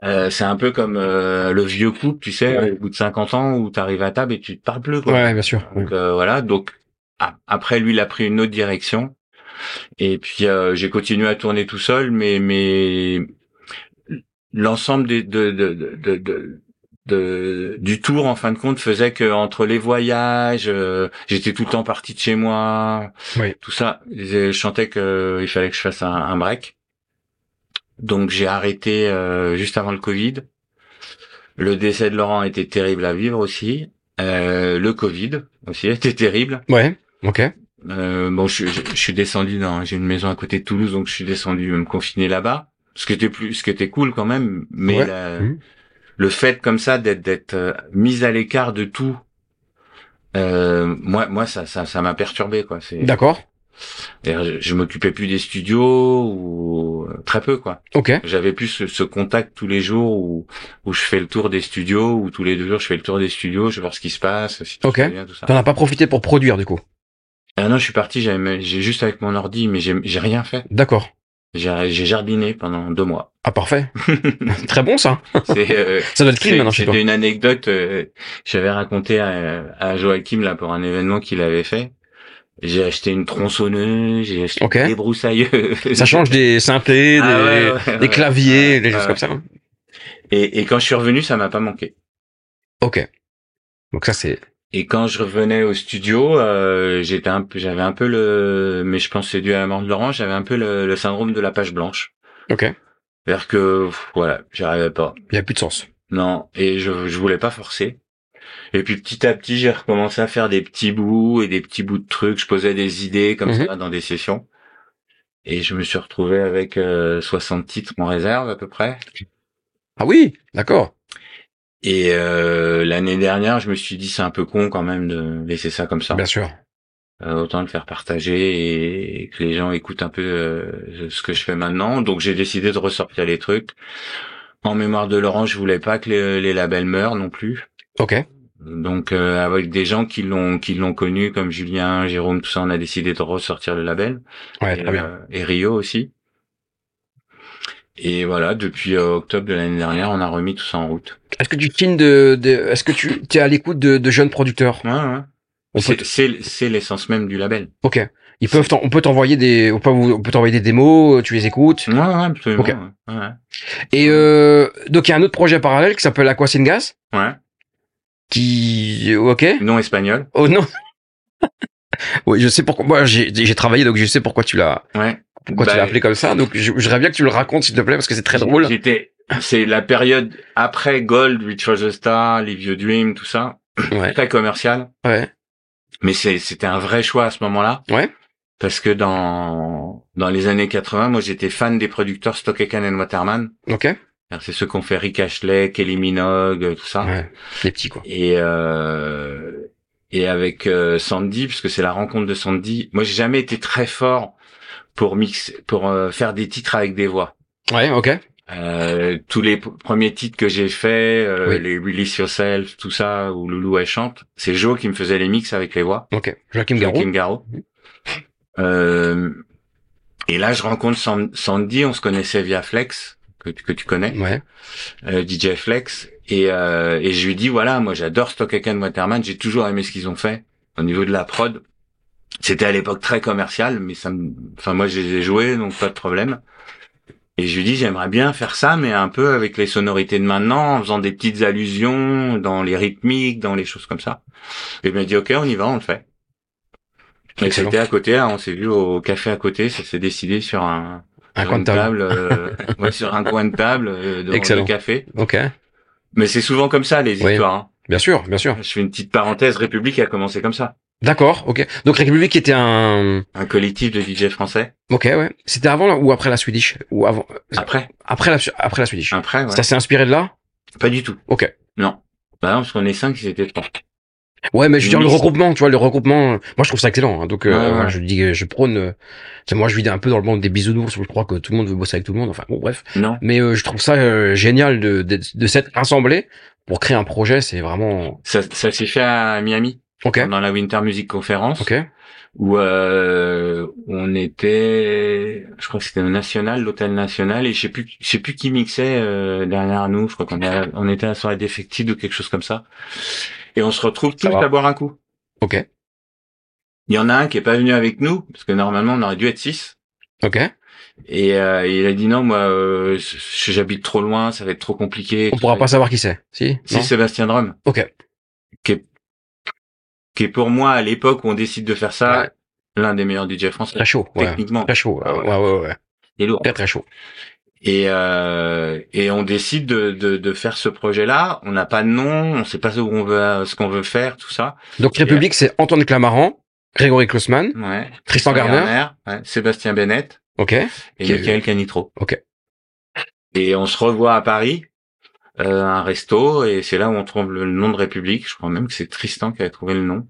euh, c'est un peu comme euh, le vieux couple, tu sais, Ouais. au bout de 50 ans où tu arrives à table et tu te parles plus. Quoi. Ouais, bien sûr. Donc euh, voilà. Donc a- après, lui, il a pris une autre direction. Et puis euh, j'ai continué à tourner tout seul, mais mais l'ensemble des de, de, de, de, de- du tour en fin de compte faisait que entre les voyages, euh, j'étais tout le temps parti de chez moi, Oui. tout ça, je chantais que il fallait que je fasse un, un break. Donc j'ai arrêté euh, juste avant le Covid. Le décès de Laurent était terrible à vivre aussi. Euh, le Covid aussi était terrible. Ouais. Ok. Euh, bon, je, je- je suis descendu dans, j'ai une maison à côté de Toulouse, donc je suis descendu me confiner là-bas. Ce qui était plus, ce qui était cool quand même, mais Ouais. la- Mhm. Le fait comme ça d'être d'être euh, mis à l'écart de tout, euh, moi, moi, ça, ça, ça m'a perturbé quoi. C'est D'accord. Je, je m'occupais plus des studios ou euh, très peu quoi. Ok. J'avais plus ce, ce contact tous les jours où où je fais le tour des studios ou tous les deux jours je fais le tour des studios, je vais voir ce qui se passe, si tout Ok. T'en as pas profité pour produire du coup? Ah non, je suis parti, j'avais j'ai juste avec mon ordi, mais j'ai j'ai rien fait. D'accord. J'ai jardiné pendant deux mois. Ah parfait. Très bon ça. Euh, Ça doit être clean maintenant chez toi. C'était une anecdote euh, j'avais raconté à, à Joachim là pour un événement qu'il avait fait. J'ai acheté une tronçonneuse, j'ai acheté des broussailleuses. Ça change des synthés, des, Ah ouais, ouais, des ouais. claviers, Ouais, des choses ouais. comme ça. Et, et quand je suis revenu, ça m'a pas manqué. Ok. Donc ça c'est. Et quand je revenais au studio, euh, j'étais un peu, j'avais un peu le, mais je pense c'est dû à la mort de Laurent, j'avais un peu le, le syndrome de la page blanche. Ok. C'est-à-dire que, pff, voilà, j'y arrivais pas. Il y a plus de sens. Non, et je, je voulais pas forcer. Et puis petit à petit, j'ai recommencé à faire des petits bouts et des petits bouts de trucs. Je posais des idées comme Mhm. ça dans des sessions. Et je me suis retrouvé avec euh, 60 titres en réserve à peu près. Ah oui, d'accord. Et euh, l'année dernière, je me suis dit c'est un peu con quand même de laisser ça comme ça. Bien sûr. Euh, autant le faire partager et que les gens écoutent un peu euh, ce que je fais maintenant. Donc j'ai décidé de ressortir les trucs. En mémoire de Laurent, je voulais pas que les, les labels meurent non plus. Ok. Donc euh, avec des gens qui l'ont qui l'ont connu comme Julien, Jérôme, tout ça, on a décidé de ressortir le label. Ouais, et, très bien. euh, et Rio aussi. Et voilà, depuis euh, octobre de l'année dernière, on a remis tout ça en route. Est-ce que tu filmes de, de est-ce que tu es à l'écoute de, de jeunes producteurs? Ouais, ouais. C'est t- c'est c'est l'essence même du label. Ok. Ils peuvent, on peut t'envoyer des, on peut, on peut t'envoyer des démos, tu les écoutes. Ouais, ouais, absolument. Ok. Ouais. ouais. Et euh, donc il y a un autre projet parallèle qui s'appelle Aqua Gas, Ouais. qui, ok. Non espagnol. Oh non. oui, je sais pourquoi. Moi, j'ai j'ai travaillé, donc je sais pourquoi tu l'as, Ouais. Pourquoi tu Bah, l'as appelé comme ça? Donc je, bien que tu le racontes, s'il te plaît, parce que c'est très drôle. J'étais, c'est la période après Gold, Reach for the Star, Live Your Dream, tout ça, Ouais. très commercial. Ouais. Mais c'était un vrai choix à ce moment-là. Ouais. Parce que dans, dans les années 80, moi j'étais fan des producteurs Stock Aitken and Waterman. Ok. C'est ceux qu'on fait Rick Ashley, Kelly Minogue, tout ça. Ouais. Les petits quoi. Et, euh, et avec euh, Sandy, puisque c'est la rencontre de Sandy, moi j'ai jamais été très fort pour mixer, pour euh, faire des titres avec des voix. Ouais. Ok. Euh, tous les premiers titres que j'ai fait, euh, Oui. les Release Yourself, tout ça, où Loulou elle chante, c'est Joe qui me faisait les mix avec les voix. Ok. Joachim Garou. Joachim Garraud. Euh, et là, je rencontre San- Sandy, on se connaissait via Flex, que, tu- que tu connais, Ouais. euh, DJ Flex, et, euh, et je lui dis, voilà, moi j'adore Stock Aitken Waterman, j'ai toujours aimé ce qu'ils ont fait au niveau de la prod. C'était à l'époque très commercial, mais ça me, enfin moi je les ai joués, donc pas de problème. Et je lui dis, j'aimerais bien faire ça, mais un peu avec les sonorités de maintenant, en faisant des petites allusions dans les rythmiques, dans les choses comme ça. Et il m'a dit, ok, on y va, on le fait. Et c'était à côté, hein, on s'est vu au café à côté, ça s'est décidé sur un, Un sur coin de table. euh, ouais, sur un coin de table euh, devant Excellent. le café. Ok. Mais c'est souvent comme ça les Oui. histoires. hein. Bien sûr, bien sûr. Je fais une petite parenthèse. République a commencé comme ça. D'accord. Ok. Donc République était un. Un collectif de DJ français. Ok. Ouais. C'était avant ou après la Swedish ou avant. Après, Après la après la Swedish. après, ouais. Ça s'est inspiré de là? Pas du tout. Ok. Non. Bah non, parce qu'on est cinq, ils étaient trois. Ouais, mais je veux dire le regroupement, tu vois, le regroupement. Moi, je trouve ça excellent. hein. donc, euh, Ouais, ouais. voilà, je dis, je prône. euh, moi, je vis un peu dans le monde des bisounours où je crois que tout le monde veut bosser avec tout le monde. Enfin, bon, bref. Non. Mais euh, je trouve ça euh, génial de, de, de s'être rassemblés pour créer un projet. C'est vraiment. Ça, ça s'est fait à Miami, Ok. pendant la Winter Music Conference, Ok. où euh, on était, je crois que c'était au National, l'hôtel National, et je sais plus, je sais plus qui mixait euh, derrière nous. Je crois qu'on on était à la soirée défective ou quelque chose comme ça. Et on se retrouve tous à boire un coup. Ok. Il y en a un qui est pas venu avec nous, parce que normalement on aurait dû être six. Ok. Et euh, il a dit non, moi, euh, j'habite trop loin, ça va être trop compliqué. On pourra pas savoir qui c'est. Si. Si Non Sébastien Drum, Ok. qui est, qui est pour moi à l'époque où on décide de faire ça, Ouais. l'un des meilleurs DJ français. Très chaud. Ouais. Techniquement, Très chaud. Ah Ouais, ouais. ouais, ouais. ouais. il est lourd. Très, très chaud. Et euh, et on décide de, de, de faire ce projet-là. On n'a pas de nom, on sait pas où on veut, ce qu'on veut faire, tout ça. Donc République, c'est Antoine Clamaran, Grégory Klossman, Ouais. Tristan Garner. ouais, Sébastien Bennett. Ok. et Michael Canitro. Ok. Et on se revoit à Paris, euh, un resto, et c'est là où on trouve le nom de République. Je crois même que c'est Tristan qui avait trouvé le nom.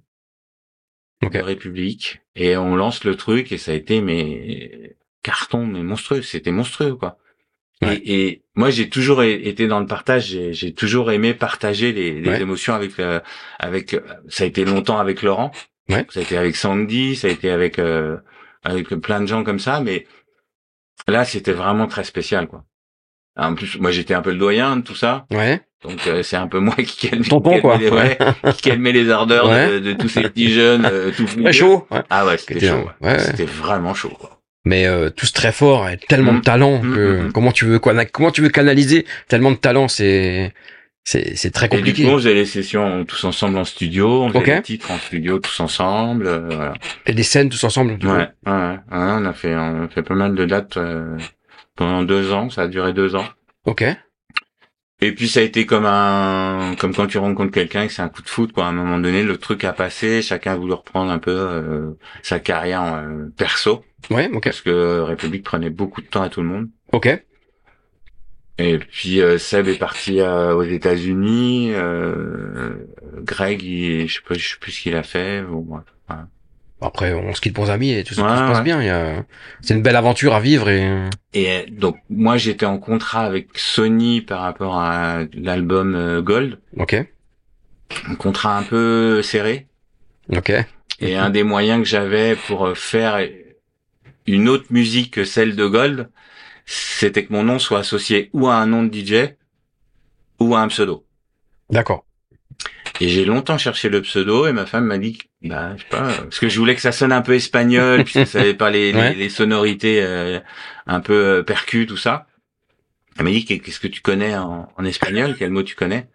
Ok. de République et on lance le truc et ça a été mais carton mais monstrueux, c'était monstrueux quoi. Ouais. Et, et moi j'ai toujours été dans le partage, j'ai, j'ai toujours aimé partager les, les Ouais. émotions avec euh, avec euh, ça a été longtemps avec Laurent, Ouais. ça a été avec Sandy, ça a été avec euh, avec plein de gens comme ça, mais là c'était vraiment très spécial quoi. En plus moi j'étais un peu le doyen de tout ça, Ouais. donc euh, c'est un peu moi qui calme, Tonton, qui quoi. calmait les, ouais, qui calmait les ardeurs Ouais. de, de tous ces petits jeunes euh, tout chaud. Ouais. Ah ouais, c'était chaud. ouais. C'était vraiment chaud quoi. Mais euh, tous très forts et tellement Mm. de talent Mm, que mm, mm. comment tu veux quoi comment tu veux canaliser tellement de talent c'est c'est c'est très Et du compliqué. coup, on faisait les sessions tous ensemble en studio, on faisait Ok. les titres en studio tous ensemble. euh, voilà. Et des scènes tous ensemble. du Ouais, coup. ouais, ouais, on a fait, on a fait pas mal de dates euh, pendant deux ans. Ça a duré deux ans. Ok. Et puis ça a été comme un, comme quand tu rencontres quelqu'un et que c'est un coup de foot quoi. À un moment donné, le truc a passé, chacun a voulu reprendre un peu euh, sa carrière euh, perso Ouais. Ok. parce que République prenait beaucoup de temps à tout le monde. Ok. Et puis euh, Seb est parti euh, aux États-Unis. Euh, Greg, il, je sais pas, je sais plus ce qu'il a fait. Bon. Après on se quitte bons amis et tout ça tout Ouais, se passe ouais. bien. A c'est une belle aventure à vivre et Et euh, donc moi j'étais en contrat avec Sony par rapport à l'album euh, Gold, ok. un contrat un peu serré. Ok. Et un des moyens que j'avais pour euh, faire une autre musique que celle de Gold, c'était que mon nom soit associé ou à un nom de DJ ou à un pseudo. D'accord. Et j'ai longtemps cherché le pseudo et ma femme m'a dit, bah, je sais pas, parce que je voulais que ça sonne un peu espagnol, puis je savais pas les, les- Ouais. les sonorités euh, un peu euh, percus, tout ça. Elle m'a dit, qu'est-ce que tu connais en, en espagnol? Quel mot tu connais?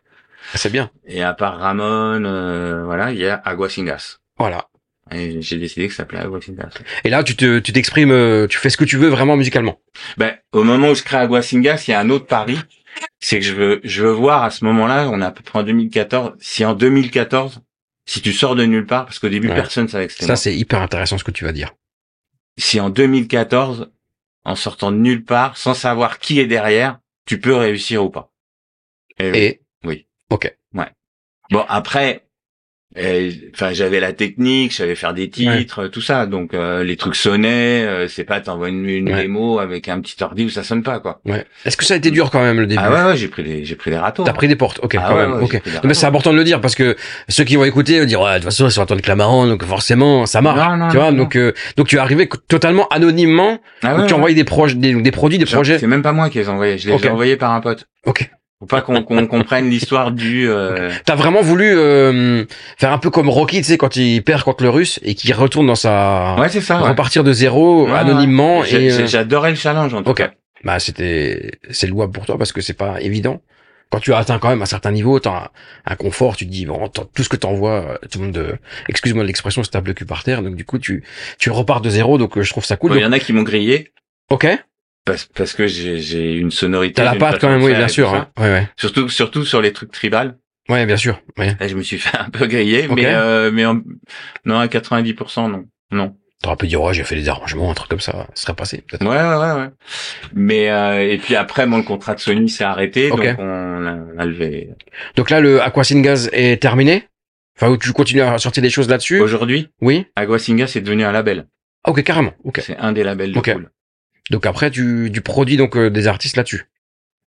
C'est bien. Et à part Ramon, euh, voilà, il y a Aguasingas. Voilà. Et j'ai décidé que ça s'appelait Aguasingas. Et là tu te tu t'exprimes euh, tu fais ce que tu veux vraiment musicalement. Ben, au moment où je crée Aguasingas, il y a un autre pari, c'est que je veux, je veux voir à ce moment-là, on est à peu près en 2014, si en 2014, si tu sors de nulle part, parce qu'au début Ouais. personne savait que c'était Ça c'est hyper intéressant ce que tu vas dire. si en 2014, en sortant de nulle part, sans savoir qui est derrière, tu peux réussir ou pas. Et oui. Et oui. Ok. bon, après, enfin, j'avais la technique, je savais faire des titres, tout ça. Donc, euh, les trucs sonnaient. euh, c'est pas t'envoies une, une Ouais. démo avec un petit ordi où ça sonne pas, quoi. Ouais. Est-ce que ça a été dur quand même le début? Ah ouais, ouais, j'ai pris des, j'ai pris des râteaux. T'as pris des portes, ok, Ah quand ouais, même, ouais, ok. mais c'est important de le dire parce que ceux qui vont écouter vont dire ouais de toute façon ils sont entendre Clamaran donc forcément ça marche. Non, non, tu vois donc euh, donc tu es arrivé totalement anonymement Ah donc tu envoyais des projets des, des produits des Genre, projets. C'est même pas moi qui les ai envoyés. Je les ai envoyés par un pote. Ok. Faut pas qu'on comprenne l'histoire du. Euh... T'as vraiment voulu euh, faire un peu comme Rocky tu sais quand il perd contre le Russe et qu'il retourne dans sa Ouais, c'est ça. ouais. repartir de zéro anonymement et euh, J'adorais le challenge en tout cas. bah c'était c'est louable pour toi parce que c'est pas évident. Quand tu as atteint quand même un certain niveau, t'as un, un confort, tu te dis bon, tout ce que t'envoies, euh, tout le monde, euh, excuse-moi l'expression, se tape le cul par terre. Donc du coup, tu tu repars de zéro, donc je trouve ça cool. Bon, Il y Donc, en a qui m'ont grillé ok, parce, parce que j'ai une sonorité. t'as la patte quand même, oui, bien sûr. hein. Ouais, ouais, Surtout surtout sur les trucs tribal. ouais, bien sûr. Ouais. Là, je me suis fait un peu griller, mais euh, mais en- non à 90% non non. T'aurais pu dire ouais, j'ai fait des arrangements, un truc comme ça, ça serait passé. Ouais ouais ouais ouais. Mais euh, et puis après bon le contrat de Sony s'est arrêté Ok. donc on a, on a levé. Donc là, le Aquasingaz est terminé. Enfin, où tu continues à sortir des choses là-dessus. Aujourd'hui, Oui. Aguasinga c'est devenu un label. Ah, ok, carrément. Ok. C'est un des labels de Ok. cool. Donc après, tu du produit donc euh, des artistes là-dessus.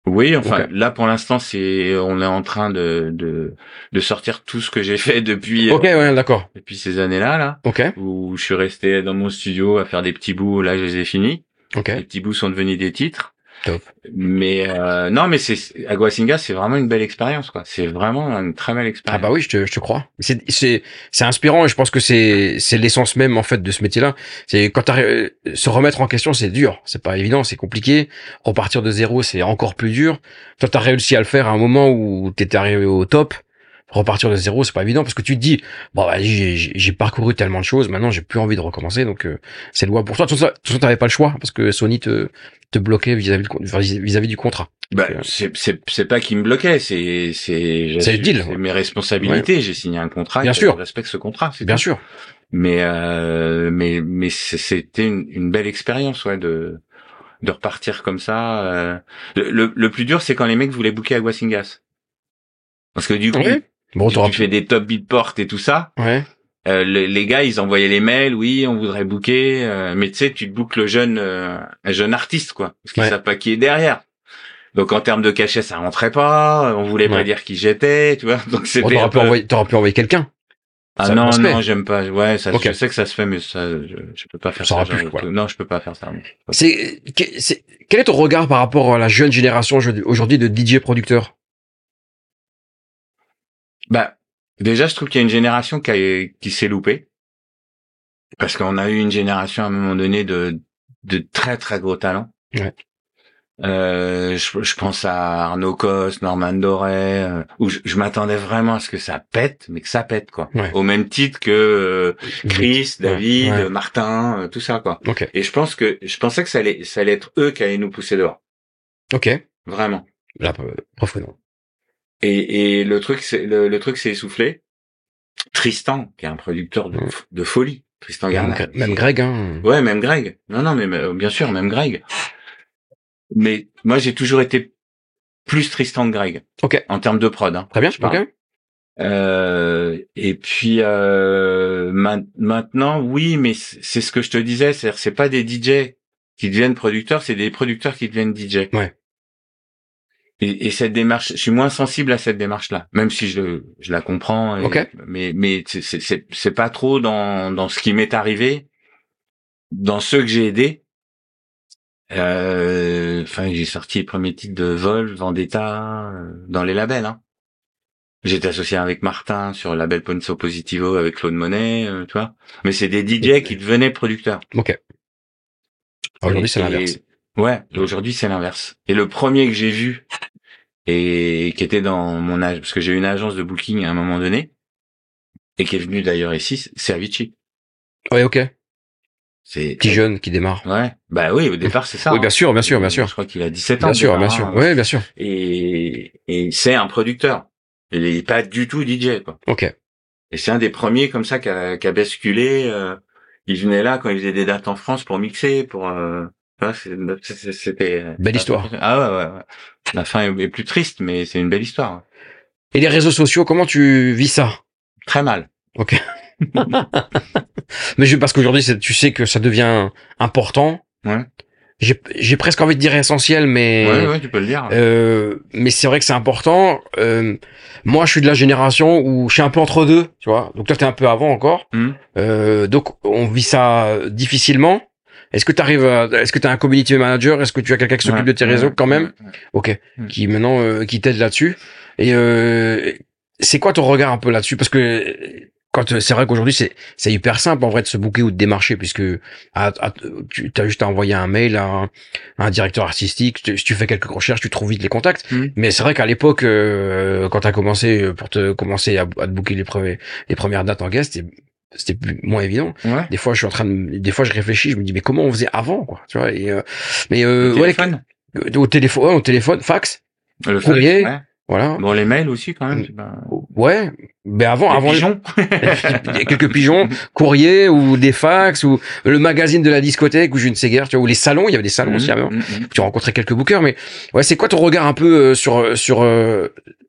Oui, enfin là pour l'instant c'est on est en train de de de sortir tout ce que j'ai fait depuis Ok, ouais, d'accord. depuis ces années-là là Ok, où je suis resté dans mon studio à faire des petits bouts là je les ai finis. ok, Les petits bouts sont devenus des titres. Top. Mais euh, non mais c'est Aguasinga c'est vraiment une belle expérience quoi. C'est vraiment une très belle Ah expérience. bah oui, je te, je te crois. C'est c'est c'est inspirant et je pense que c'est c'est l'essence même en fait de ce métier-là. C'est quand euh, se remettre en question, c'est dur, c'est pas évident, c'est compliqué. Repartir de zéro, c'est encore plus dur. Toi, t'as réussi à le faire à un moment où t'étais arrivé au top. Repartir de zéro, c'est pas évident parce que tu te dis bon, bah, j'ai parcouru tellement de choses, maintenant j'ai plus envie de recommencer, donc euh, c'est loi pour toi. De toute façon, t'avais pas le choix parce que Sony te te bloquait vis-à-vis du con- vis-à-vis du contrat. Bah, euh, c'est c'est c'est pas qui me bloquait, c'est c'est le deal. Mes responsabilités. J'ai signé un contrat. Bien et sûr. Je respecte ce contrat. c'est Bien tout. sûr. Mais euh, mais mais c'était une, une belle expérience, ouais, de de repartir comme ça. euh. Le, le, le plus dur, c'est quand les mecs voulaient booker à Guasingas. Parce que du coup. Bon, tu, fais des top beatport et tout ça. Ouais. euh, les, les gars, ils envoyaient les mails, oui, on voudrait booker, euh, mais tu sais, tu te bookes le jeune, euh, un jeune artiste, quoi, parce qu'ils Ouais. savent pas qui est derrière. Donc en termes de cachet, ça rentrait pas, on voulait pas dire qui j'étais, tu vois. Donc Bon, c'était t'aurais pu envoyer, t'aurais pu envoyer quelqu'un. Ah ça non, non, j'aime pas. Ouais, ça, je sais que ça se fait, mais ça, je, je peux pas faire Ça ça. voilà. Non, je peux pas faire ça. C'est, que- c'est- quel est ton regard par rapport à la jeune génération aujourd'hui- aujourd'hui de DJ producteurs Bah, déjà, je trouve qu'il y a une génération qui, a- qui s'est loupée. Parce qu'on a eu une génération à un moment donné de, de très très gros talents. Ouais. Euh, je, je pense à Arnaud Cos, Norman Doré, euh, où je, je m'attendais vraiment à ce que ça pète, mais que ça pète quoi. Ouais. Au même titre que euh, Chris, David, Ouais. Martin, euh, tout ça quoi. Ok, Et je pense que je pensais que ça allait, ça allait être eux qui allaient nous pousser dehors, ok. vraiment. Là, euh, reprenons. Et, et le truc, c'est le, le truc s'est essoufflé. Tristan, qui est un producteur de, de folie, Tristan Même, Garner. Gre- même Greg, hein. Ouais, même Greg. Non, non, mais bien sûr, même Greg. Mais moi, j'ai toujours été plus Tristan que Greg. Ok. En termes de prod. Hein. Très bien, Je parle. ok. Euh, et puis euh, ma- maintenant, oui, mais c'est ce que je te disais, c'est c'est pas des DJ qui deviennent producteurs, c'est des producteurs qui deviennent DJ. Ouais. Et, et cette démarche, je suis moins sensible à cette démarche-là, même si je, je la comprends. et- Ok. Mais mais c'est- pas trop dans dans ce qui m'est arrivé, dans ceux que j'ai aidés. Euh, Enfin, j'ai sorti les premiers titres de Vol, Vendetta, euh, dans les labels. Hein. J'étais associé avec Martin sur le label Ponzo Positivo avec Claude Monet, euh, tu vois. Mais c'est des DJ qui devenaient producteurs. Ok. Aujourd'hui, c'est l'inverse. Ouais, aujourd'hui c'est l'inverse. Et le premier que j'ai vu et qui était dans mon âge, parce que j'ai eu une agence de booking à un moment donné et qui est venu d'ailleurs ici, c'est Avicii. Ouais, ok. C'est Petit jeune qui démarre. Ouais, bah oui, au départ c'est ça. Oui, hein. bien sûr, bien sûr, bien sûr. Je crois qu'il a 17 ans. Bien sûr, bien sûr. hein. Ouais, bien sûr. Et, et c'est un producteur. Il est pas du tout DJ, quoi. Ok. Et c'est un des premiers comme ça qui a, qui a basculé. euh, il venait là quand il faisait des dates en France pour mixer, pour. Euh, c'était. Belle histoire. Ah ouais, ouais, ouais. La fin est, plus triste, mais c'est une belle histoire. Et les réseaux sociaux, comment tu vis ça? Très mal. Mais je, parce qu'aujourd'hui, tu sais que ça devient important. Ouais. J'ai presque envie de dire essentiel, mais Ouais, ouais, tu peux le dire. Euh, mais c'est vrai que c'est important. Euh, moi, je suis de la génération où je suis un peu entre deux, tu vois. Donc toi, t'es un peu avant encore. Mhm. Euh, donc on vit ça difficilement. Est-ce que tu arrives Est-ce que tu as un community manager? Est-ce que tu as quelqu'un qui s'occupe Ouais, de tes réseaux quand même? Ok. Mhm. Qui maintenant euh, qui t'aide là-dess Et euh, c'est quoi ton regard un peu là-dessus? Parce que euh, quand c'est vrai qu'aujourd'hui c'est c'est hyper simple en vrai de se booker ou de démarcher puisque à- à- tu as juste à envoyer un mail à un, à un directeur artistique tu- si tu fais quelques recherches tu trouves vite les contacts Mhm. mais c'est vrai qu'à l'époque euh, quand tu as commencé euh, pour te commencer à, à te booker les premiers les premières dates en guest c'était moins évident Ouais. des fois je suis en train de des fois je réfléchis je me dis mais comment on faisait avant quoi tu vois et euh, mais euh, ouais, téléphone. les- au téléphone ouais, au téléphone fax Le fax, courrier. ouais. voilà Bon, les mails aussi quand même. Mm. ouais mais avant Les avant les- pigeons. il y a quelques pigeons, courriers ou des fax ou le magazine de la discothèque ou je ne sais guère, tu vois, ou les salons, il y avait des salons aussi avant. Mm, mm, mm. Tu rencontrais quelques bookers, mais ouais, c'est quoi ton regard un peu euh, sur sur euh,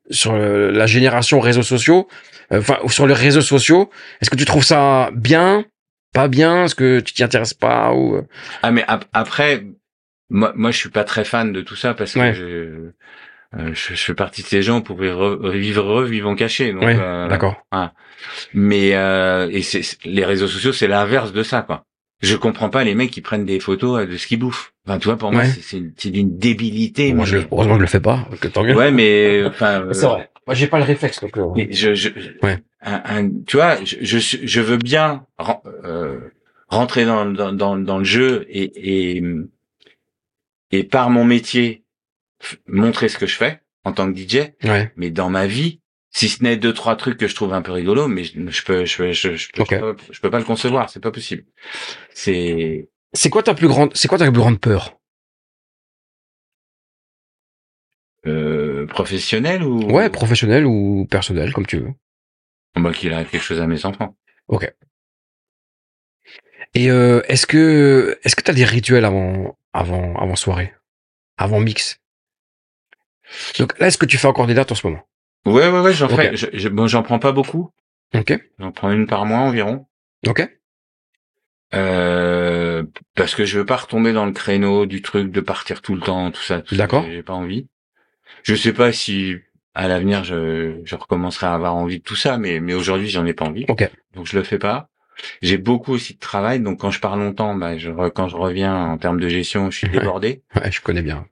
sur euh, la génération réseaux sociaux, enfin ou sur les réseaux sociaux Est-ce que tu trouves ça bien, pas bien Est-ce que tu t'y intéresses pas ou euh, Ah mais ap- après, moi, moi je suis pas très fan de tout ça parce que Ouais. je, euh, je, je fais partie de ces gens pour vivre, vivre heureux, vivons cachés. Donc, Ouais, euh, d'accord. Mais euh, et c'est les réseaux sociaux, c'est l'inverse de ça, quoi. Je comprends pas les mecs qui prennent des photos euh, de ce qu'ils bouffent. Enfin, tu vois, pour moi, Ouais. c'est- d'une débilité. Moi, mais- je, heureusement, je le fais pas. que tant mieux. Ouais, mais enfin. euh, C'est vrai. Moi, j'ai pas le réflexe donc. euh, mais je, je, Ouais. un, un- tu vois, je, je, je veux bien euh, rentrer dans, dans, dans, dans le jeu et, et, et par mon métier montrer ce que je fais en tant que DJ. Ouais. Mais dans ma vie, si ce n'est deux trois trucs que je trouve un peu rigolo, mais je, je peux, je, peux- je, je peux, Ok. je peux, je peux pas le concevoir, c'est pas possible. C'est C'est quoi ta plus grande C'est quoi ta plus grande peur? Professionnel ou? Ouais, professionnel ou personnel, comme tu veux. bah, qu'il arrive quelque chose à mes enfants. Et euh, est-ce que est-ce que t'as des rituels avant avant avant soirée, avant mix? Donc là, est-ce que tu fais encore des dates en ce moment? Ouais, ouais, ouais, j'en Ok. Je, je- bon, j'en prends pas beaucoup Ok. J'en prends une par mois environ. Ok. Euh, parce que je veux pas retomber dans le créneau du truc de partir tout le temps, tout ça. tout. D'accord. J'ai pas envie. Je sais pas si à l'avenir je, je recommencerai à avoir envie de tout ça, mais mais aujourd'hui j'en ai pas envie. Ok. Donc je le fais pas. J'ai beaucoup aussi de travail, donc quand je pars longtemps, bah, je, quand je reviens en termes de gestion, je suis débordé. Ouais, je connais bien.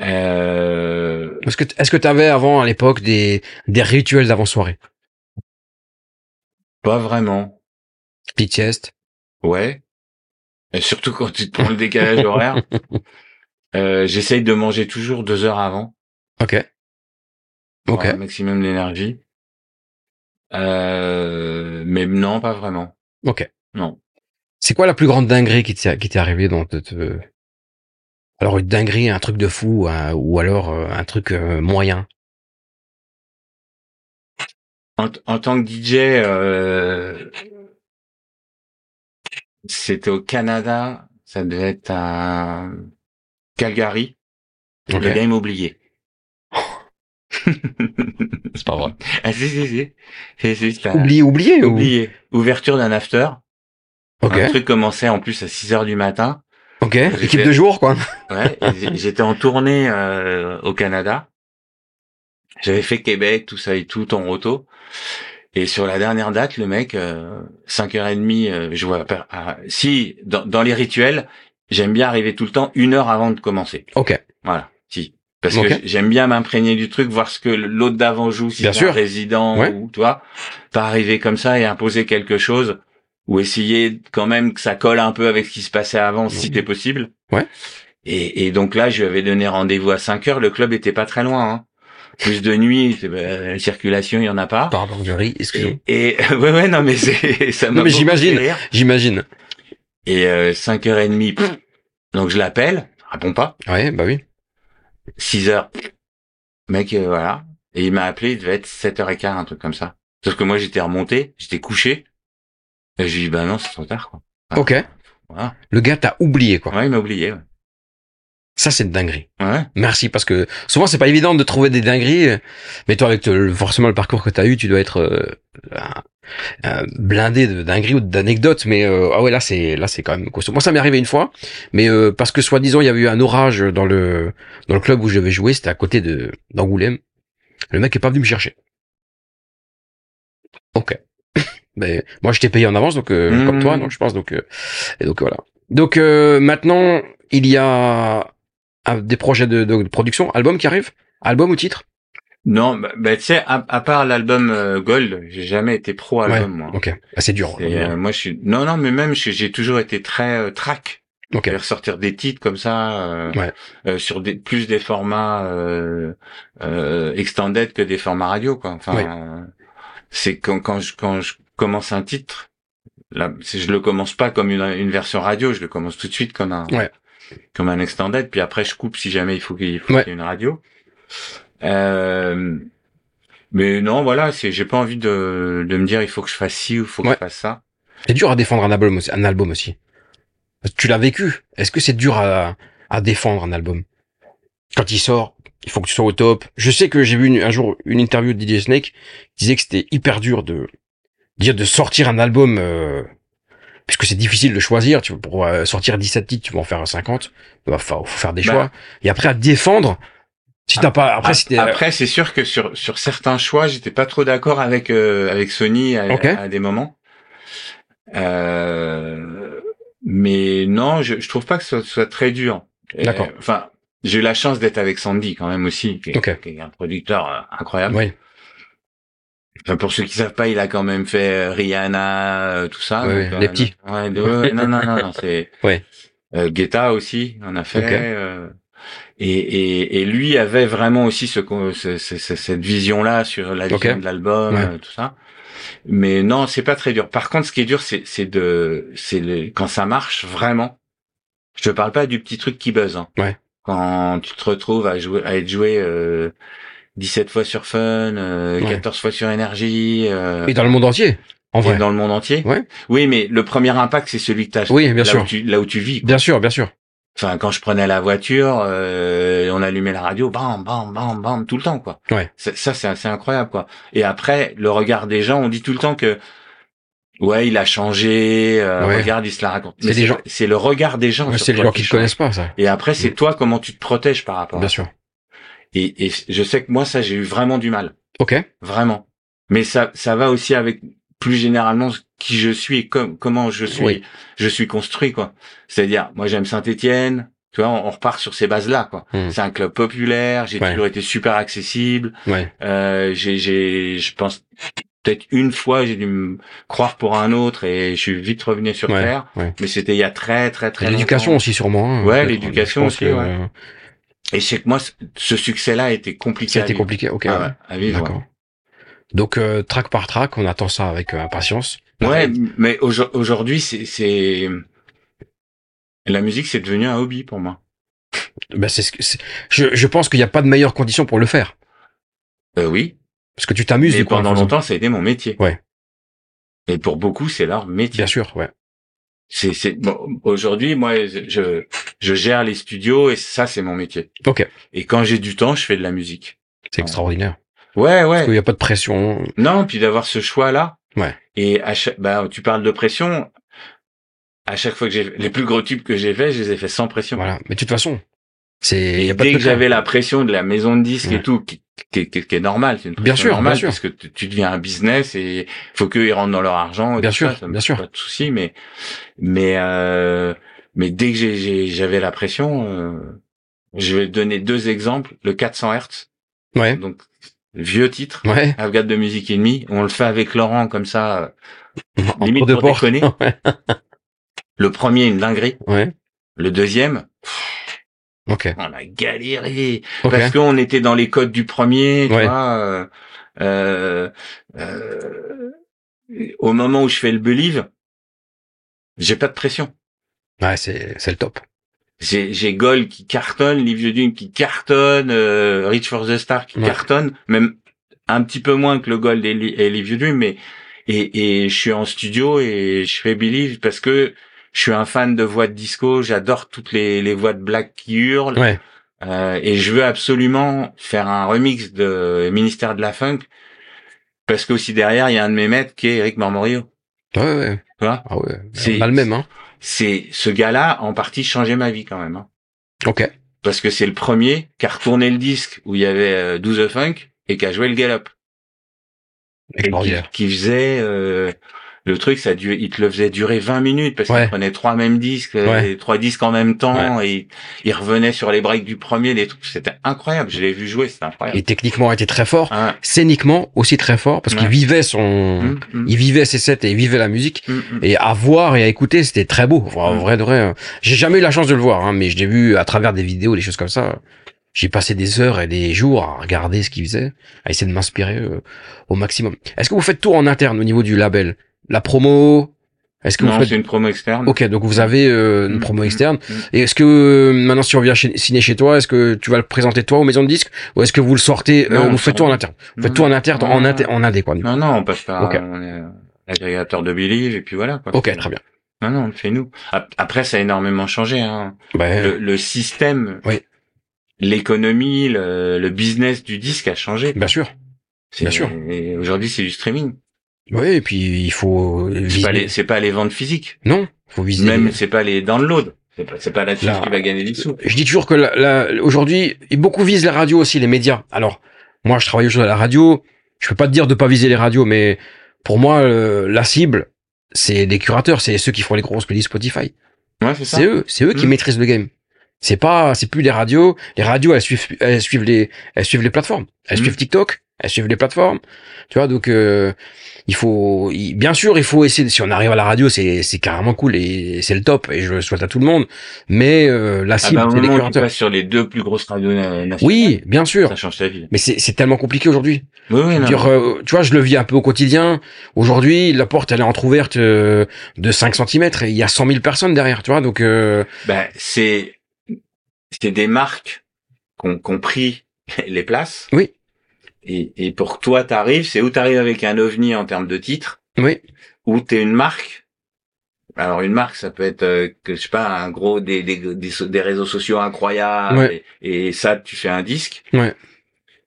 Euh, Est-ce que est-ce que t'avais avant à l'époque des des rituels d'avant soirée pas vraiment. Petite sieste? Ouais. Et surtout quand tu te prends le décalage horaire. Euh, J'essaye de manger toujours deux heures avant. Ok. Ok. un maximum d'énergie. Euh, mais non, pas vraiment. Ok. Non. C'est quoi la plus grande dinguerie qui t'est qui t'est arrivée dans te, te- alors une dinguerie, un truc de fou, hein, ou alors euh, un truc euh, moyen? En, en tant que DJ, euh, c'était au Canada. Ça devait être à Calgary. Ok. Le m'a oublié. C'est pas vrai. ah, si, si, si. C'est juste un- Oublié, oublié. ou- oublié. Ouverture d'un after. Ok. Un truc commençait en plus à 6 heures du matin. Ok. Équipe de jour quoi. Ouais, j'étais en tournée euh, au Canada. J'avais fait Québec, tout ça et tout, Toronto. Et sur la dernière date, le mec, euh, 5h30, euh, je vois pas. ah, si, dans, dans les rituels, j'aime bien arriver tout le temps une heure avant de commencer. Ok. Voilà, si. Parce que j'aime bien m'imprégner du truc, voir ce que l'autre d'avant joue, si c'est un résident Ouais. ou toi, pas arriver comme ça et imposer quelque chose ou essayer quand même que ça colle un peu avec ce qui se passait avant, si Mhm. c'est possible. Ouais. Et, et donc là, je lui avais donné rendez-vous à 5 heures. Le club était pas très loin. Hein. Plus de nuit, bah, circulation, il y en a pas. Pardon, je ris. Excusez-moi. Et, et ouais, ouais, non, mais c'est ça m'a mais j'imagine. J'imagine. Et euh, 5h30, pff, donc je l'appelle, répond pas. Ouais, bah oui. 6 heures, mec, euh, voilà. Et il m'a appelé, il devait être 7h15, un truc comme ça. Sauf que moi, j'étais remonté, j'étais couché. Et je lui dis, bah non, c'est trop tard, quoi. Ok. Voilà. Le gars t'a oublié quoi. Ouais, il m'a oublié, ouais. Ça c'est une dinguerie. Ouais. Merci parce que souvent c'est pas évident de trouver des dingueries, euh, mais toi avec te- forcément le parcours que t'as eu, tu dois être euh, un blindé de dingueries ou d'anecdotes. Mais euh, ah ouais là c'est là c'est quand même costaud. Moi ça m'est arrivé une fois, mais euh, parce que soi-disant il y avait eu un orage dans le dans le club où je devais jouer, c'était à côté de d'Angoulême. Le mec est pas venu me chercher. Ok. mais moi je t'ai payé en avance donc euh, comme toi donc je pense donc euh, et donc voilà. Donc euh, maintenant il y a des projets de, de, de production, album qui arrivent, album ou titre. Non, bah, bah, tu sais, à, à part l'album euh, Gold, j'ai jamais été pro album, moi. Ok, ah, c'est dur. Et, euh, moi, je suis, non, non, mais même, j'ai toujours été très euh, track. ok, C'est-à-dire sortir des titres comme ça, euh, Ouais. euh, sur des, plus des formats euh, euh, extended que des formats radio, quoi. Enfin, Ouais. euh, c'est quand, quand je quand je commence un titre, là, je le commence pas comme une, une version radio, je le commence tout de suite comme un comme un extended, puis après je coupe si jamais il faut qu'il faut Ouais. qu'il y ait une radio. Euh, mais non, voilà, c'est j'ai pas envie de de me dire il faut que je fasse ci ou il faut que Ouais. je fasse ça. c'est dur à défendre un album, aussi, un album aussi. Tu l'as vécu. Est-ce que c'est dur à, à défendre un album? Quand il sort, il faut que tu sois au top. Je sais que j'ai vu une- un jour une interview de DJ Snake qui disait que c'était hyper dur de dire de sortir un album euh, puisque c'est difficile de choisir. Tu pour euh, sortir 17 titres, tu vas en faire 50. Il fa- faut faire des Bah. choix. Et après à défendre, si t'as pas après si c'est sûr que sur sur certains choix, j'étais pas trop d'accord avec euh, avec Sony à, à des moments. Euh, mais non, je, je trouve pas que ce soit, soit très dur. D'accord. Enfin, j'ai eu la chance d'être avec Sandy quand même aussi, qui est, Ok. qui est un producteur euh, incroyable. Oui. Enfin, pour ceux qui savent pas, il a quand même fait euh, Rihanna, euh, tout ça. Donc, ouais, les euh, petits. Ouais, de- non, non, non, non, c'est. Ouais. Euh, Guetta aussi, on a fait. Ok. Et, et, et lui avait vraiment aussi ce, ce- ce- ce- cette vision-là sur la vision de l'album, Ouais. euh, tout ça. Mais non, c'est pas très dur. Par contre, ce qui est dur, c'est de, c'est quand ça marche vraiment. Je te parle pas du petit truc qui buzz. Hein. Ouais. Quand tu te retrouves à jouer, à être joué euh, 17 fois sur Fun, euh, Ouais. 14 fois sur Énergie, euh, Et dans le monde entier, en et vrai. dans le monde entier. Ouais. Oui, mais le premier impact, c'est celui que t'as. Oui, bien là sûr. Où tu, là où tu vis. quoi. Bien sûr, bien sûr. Enfin, quand je prenais la voiture, euh, on allumait la radio, bam, bam, bam, bam, tout le temps, quoi. Ouais. Ça, c'est assez incroyable, quoi. Et après, le regard des gens, on dit tout le temps que, ouais, il a changé, euh, Ouais. regarde, il se la raconte. C'est gens- C'est le regard des gens. Ouais, c'est les gens qui change. connaissent pas, ça. Et après, c'est Mm. toi comment tu te protèges par rapport. Bien sûr. Et, et je sais que moi, ça, j'ai eu vraiment du mal, Ok. vraiment. Mais ça, ça va aussi avec plus généralement qui je suis et com- comment je suis, Oui. je suis construit, quoi. C'est-à-dire, moi, j'aime Saint-Étienne. Tu vois, on, on repart sur ces bases-là, quoi. Mm. C'est un club populaire. J'ai Ouais. toujours été super accessible. Ouais. Euh, j'ai, j'ai, je pense peut-être une fois, j'ai dû me croire pour un autre et je suis vite revenu sur Ouais, terre. ouais. Mais c'était il y a très, très, très L'éducation aussi, sûrement. hein, Ouais, l'éducation aussi, que, ouais. euh, Et sais que moi, ce- succès-là a été compliqué. Ça a été compliqué. Ok. Ah ouais, à vivre. D'accord. Donc, euh, track par track, on attend ça avec euh, impatience. Ouais, mais aujo- aujourd'hui, c'est, la musique, c'est devenu un hobby pour moi. Ben, c'est ce que, je, je pense qu'il n'y a pas de meilleures conditions pour le faire. Euh, oui. Parce que tu t'amuses en pendant longtemps, ça a été mon métier. Ouais. Et pour beaucoup, c'est leur métier. Bien sûr, ouais. C'est, c'est, bon, aujourd'hui, moi, je, je gère les studios et ça, c'est mon métier. Ok. Et quand j'ai du temps, je fais de la musique. C'est extraordinaire. Ouais, Parce qu'il ouais. n'y a pas de pression. Non, puis d'avoir ce choix-là. Ouais. Et à chaque, bah, tu parles de pression. À chaque fois que j'ai, les plus gros tubes que j'ai fait, je les ai fait sans pression. Voilà. Mais de toute façon, c'est, pas de dès que j'avais la pression de la maison de disques Ouais. et tout, qui, qui, qui- qui est normal, c'est une Bien sûr, normale, bien sûr. parce que tu, tu deviens un business et faut qu'eux ils rentrent dans leur argent. Et Bien tout sûr, ça, ça bien sûr. Pas de souci, mais mais euh, mais dès que j'avais la pression, euh, je vais donner deux exemples. Le 400 Hz, Ouais. donc vieux titre. Ouais. I've got de musique ennemie. On le fait avec Laurent comme ça. Limite deux pour déconner. Le premier, une dinguerie. ouais. Le deuxième, Ok. on a galéré. Ok. parce qu'on était dans les codes du premier, tu Ouais. vois. euh, euh, euh, au moment où je fais le believe, j'ai pas de pression. Ouais, c'est, c'est le top. J'ai, j'ai Gold qui cartonne, Live Dune qui cartonne, euh, Reach for the Star qui Ouais. cartonne, même un petit peu moins que le Gold et, et Live Dune, mais et, et je suis en studio et je fais Believe parce que je suis un fan de voix de disco, j'adore toutes les, les voix de black qui hurlent. Ouais. Euh, et je veux absolument faire un remix de Ministère de la Funk parce que aussi derrière il y a un de mes maîtres qui est Eric Marmorio. Ouais, ouais. Tu vois? Ah ouais. C'est- a le même, hein. C'est ce gars-là en partie changé ma vie quand même. hein. Ok. Parce que c'est le premier qui a retourné le disque où il y avait euh, 12 Funk et qui a joué le Gallop. Et qui, qui faisait euh, le truc, ça il te le faisait durer 20 minutes parce qu'il prenait trois mêmes disques, euh, Ouais. trois disques en même temps et il revenait sur les breaks du premier, des trucs, c'était incroyable. Je l'ai vu jouer, c'était incroyable. Et techniquement, il était très fort. Scéniquement, aussi très fort, parce qu'il vivait son, hum, hum, il vivait ses sets et il vivait la musique. hum. Et à voir et à écouter, c'était très beau. En Mm. vrai de vrai. hein. J'ai jamais eu la chance de le voir, hein, mais je l'ai vu à travers des vidéos, des choses comme ça. J'ai passé des heures et des jours à regarder ce qu'il faisait, à essayer de m'inspirer euh, au maximum. Est-ce que vous faites tout en interne au niveau du label? La promo Est-ce que Non, vous c'est faites... une promo externe. Ok, donc vous avez euh, une Mm, promo mm, externe. mm. Et est-ce que euh, maintenant, si on vient chez- signer chez toi, est-ce que tu vas le présenter toi aux maisons de disques ou est-ce que vous le sortez euh, Non, on Vous faites tout en interne? Vous faites tout en interne, en, inter- en indé, quoi. Non, non, on passe par Ok. on est, euh, l'agrégateur de Believe et puis voilà. Quoi. Ok, très bien. Non, non, on le fait nous. Ap- Après, ça a énormément changé. Hein. Ben, Le, le système, Oui. l'économie, le, le business du disque a changé. bien sûr. Bien sûr. et Aujourd'hui, c'est du streaming. Oui, et puis il faut C'est pas les, c'est pas les ventes physiques. Non, faut viser. Même, c'est pas les downloads. C'est pas, c'est pas là-dessus Là- qui va gagner des sous. Je dis toujours que la- la- aujourd'hui, beaucoup visent les radios aussi, les médias. Alors, moi, je travaille aujourd'hui à la radio. Je peux pas te dire de pas viser les radios, mais pour moi, euh, la cible, c'est les curateurs, c'est ceux qui font les grosses playlists Spotify. Ouais, c'est ça. C'est eux, c'est eux qui Mm. maîtrisent le game. C'est pas, c'est plus les radios. Les radios, elles suivent, elles suivent les, elles suivent les plateformes. Elles Mm. suivent TikTok. Elles suivent les plateformes. Tu vois, donc euh, il faut, il- bien sûr, il faut essayer. Si on arrive à la radio, c'est, c'est carrément cool et c'est le top. Et je le souhaite à tout le monde. Mais euh, la Ah cible, bah, au c'est les tu curateurs. sur les deux plus grosses radios na- nationales, Oui, bien sûr. ça change ta vie. Mais c'est, c'est tellement compliqué aujourd'hui. Oui, oui. Dire, euh, tu vois, je le vis un peu au quotidien. Aujourd'hui, la porte, elle est entrouverte euh, de 5 cm et il y a 100 000 personnes derrière, tu vois. Donc, euh, Ben, c'est c'est des marques qui ont, qui ont pris les places. Oui. Et, et pour que toi t'arrives, c'est où t'arrives avec un ovni en termes de titre, oui, ou t'es une marque Alors une marque, ça peut être, euh, que je sais pas, un gros des des, des, des réseaux sociaux incroyables. Ouais. Et, et ça, tu fais un disque. Ouais.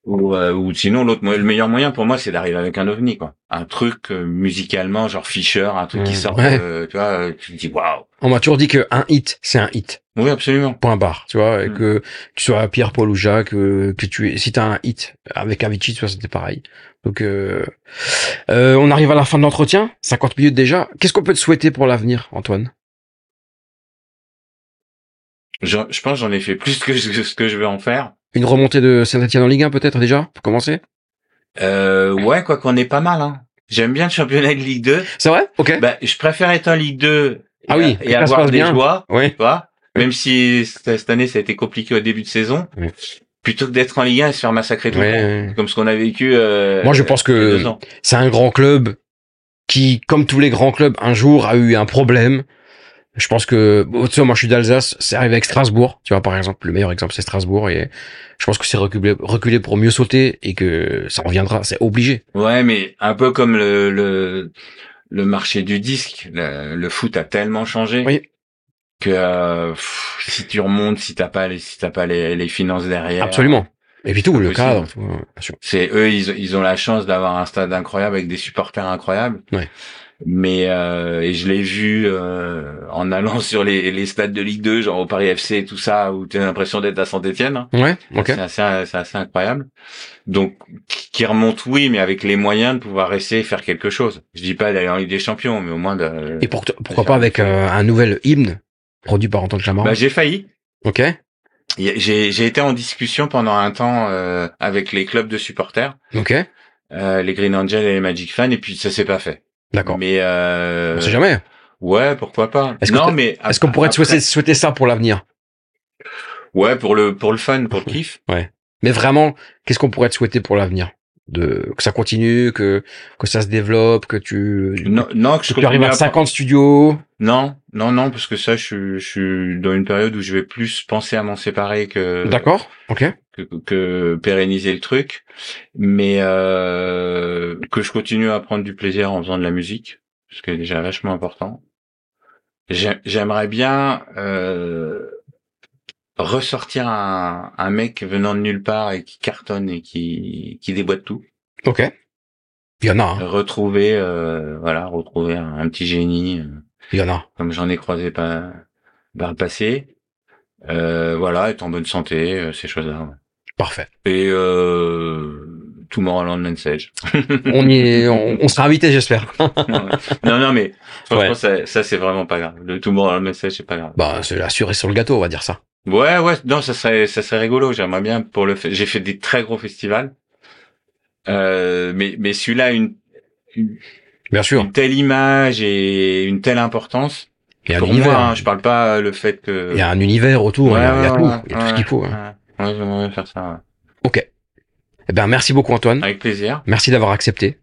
Ou, euh, ou sinon l'autre, le meilleur moyen pour moi, c'est d'arriver avec un ovni, quoi. Un truc euh, musicalement, genre Fisher, un truc qui Ouais. sort, Ouais. euh, tu vois, euh, tu te dis waouh. On m'a toujours dit que un hit, c'est un hit. Oui, absolument. Point barre, tu vois, et Mm. que tu sois Pierre, Paul ou Jacques, euh, que tu si t'as un hit avec Avicii, tu vois, c'était pareil. Donc, euh, euh, on arrive à la fin de l'entretien, 50 minutes déjà. Qu'est-ce qu'on peut te souhaiter pour l'avenir, Antoine? Je, je pense j'en ai fait plus que ce que je veux en faire. Une remontée de Saint-Etienne en Ligue 1 peut-être déjà, pour commencer? Euh, ouais, quoi qu'on est pas mal. Hein. J'aime bien le championnat de Ligue 2. C'est vrai? Ok. Bah, je préfère être en Ligue 2 Ah et, oui, ça se avoir des bien. joies, oui. tu vois. Même si cette année ça a été compliqué au début de saison, Oui. plutôt que d'être en Ligue 1 et se faire massacrer tout Ouais, le temps, ouais. comme ce qu'on a vécu. euh, Moi, je pense que c'est un grand club qui, comme tous les grands clubs, un jour a eu un problème. Je pense que, tu sais, moi je suis d'Alsace, c'est arrivé avec Strasbourg, tu vois, par exemple, le meilleur exemple c'est Strasbourg, et je pense que c'est reculé, reculé pour mieux sauter et que ça reviendra, c'est obligé. Ouais, mais un peu comme le le, le marché du disque, le, le foot a tellement changé. Oui. Que euh, pff, si tu remontes, si t'as pas les si t'as pas les, les finances derrière, Absolument. Et puis tout, le cadre, c'est eux ils, ils ont la chance d'avoir un stade incroyable avec des supporters incroyables Ouais. Mais euh, et je l'ai vu euh, en allant sur les, les stades de Ligue 2 genre au Paris FC et tout ça où tu as l'impression d'être à Saint-Étienne hein. Ouais, ok. c'est assez assez incroyable donc qui remonte oui mais avec les moyens de pouvoir rester et faire quelque chose je dis pas d'aller en Ligue des Champions mais au moins de Et pour, pourquoi pas avec euh, un nouvel hymne produit par Antoine Clamaran bah j'ai failli Ok. J'ai été en discussion pendant un temps euh, avec les clubs de supporters Ok. euh, les Green Angels et les Magic Fans et puis ça s'est pas fait D'accord. Mais euh, On sait jamais. ouais, pourquoi pas. Est-ce non, mais Est-ce qu'on pourrait te après- souhaiter, souhaiter ça pour l'avenir? Ouais, pour le pour le fun, pour le kiff. Mais vraiment, qu'est-ce qu'on pourrait te souhaiter pour l'avenir? De que ça continue, que que ça se développe, que tu Non, non, que je tu arrives à à 50 studios? Non, non, non, parce que ça, je, suis- je suis dans une période où je vais plus penser à m'en séparer que D'accord. Ok. Que, que pérenniser le truc, mais euh, que je continue à prendre du plaisir en faisant de la musique, ce qui est déjà vachement important. J'ai- J'aimerais bien euh, ressortir un, un mec venant de nulle part et qui cartonne et qui, qui déboîte tout. Ok. Il y en a. hein. Retrouver, euh, voilà, retrouver un, un petit génie, euh, Il y en a. comme j'en ai croisé pas par le passé. Euh, voilà, être en bonne santé, euh, ces choses-là. ouais. Parfait. Et euh, Tomorrowland Message. On y est, on, on sera invité, j'espère. non, non, mais franchement, Ouais. ça, ça c'est vraiment pas grave. Le Tomorrowland Message, c'est pas grave. Bah, c'est cerise sur le gâteau, on va dire ça. Ouais, ouais, non, ça serait, ça serait rigolo. J'aimerais bien pour le. fait- J'ai fait des très gros festivals, euh, mais mais celui-là une, une Bien sûr. une telle image et une telle importance. Il y a un pour univers. moi, hein, je parle pas le fait que. Il y a un univers autour. il y a, il y a tout. Il y a tout ce qu'il faut. hein. Ouais, j'aimerais bien faire ça. ouais. Ok. Eh ben, merci beaucoup, Antoine. Avec plaisir. Merci d'avoir accepté.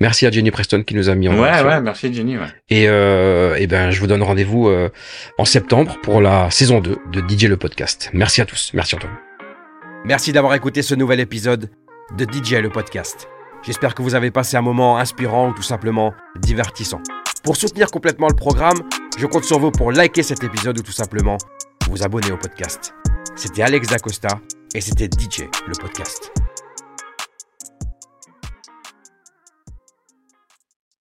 Merci à Jenny Preston qui nous a mis en Ouais, relation. ouais, merci Jenny. Ouais. Et, euh, eh ben, je vous donne rendez-vous euh, en septembre pour la saison 2 de DJ le podcast. Merci à tous. Merci Antoine. Merci d'avoir écouté ce nouvel épisode de DJ le podcast. J'espère que vous avez passé un moment inspirant ou tout simplement divertissant. Pour soutenir complètement le programme, je compte sur vous pour liker cet épisode ou tout simplement vous abonner au podcast. C'était Alex Dacosta et c'était DJ le podcast.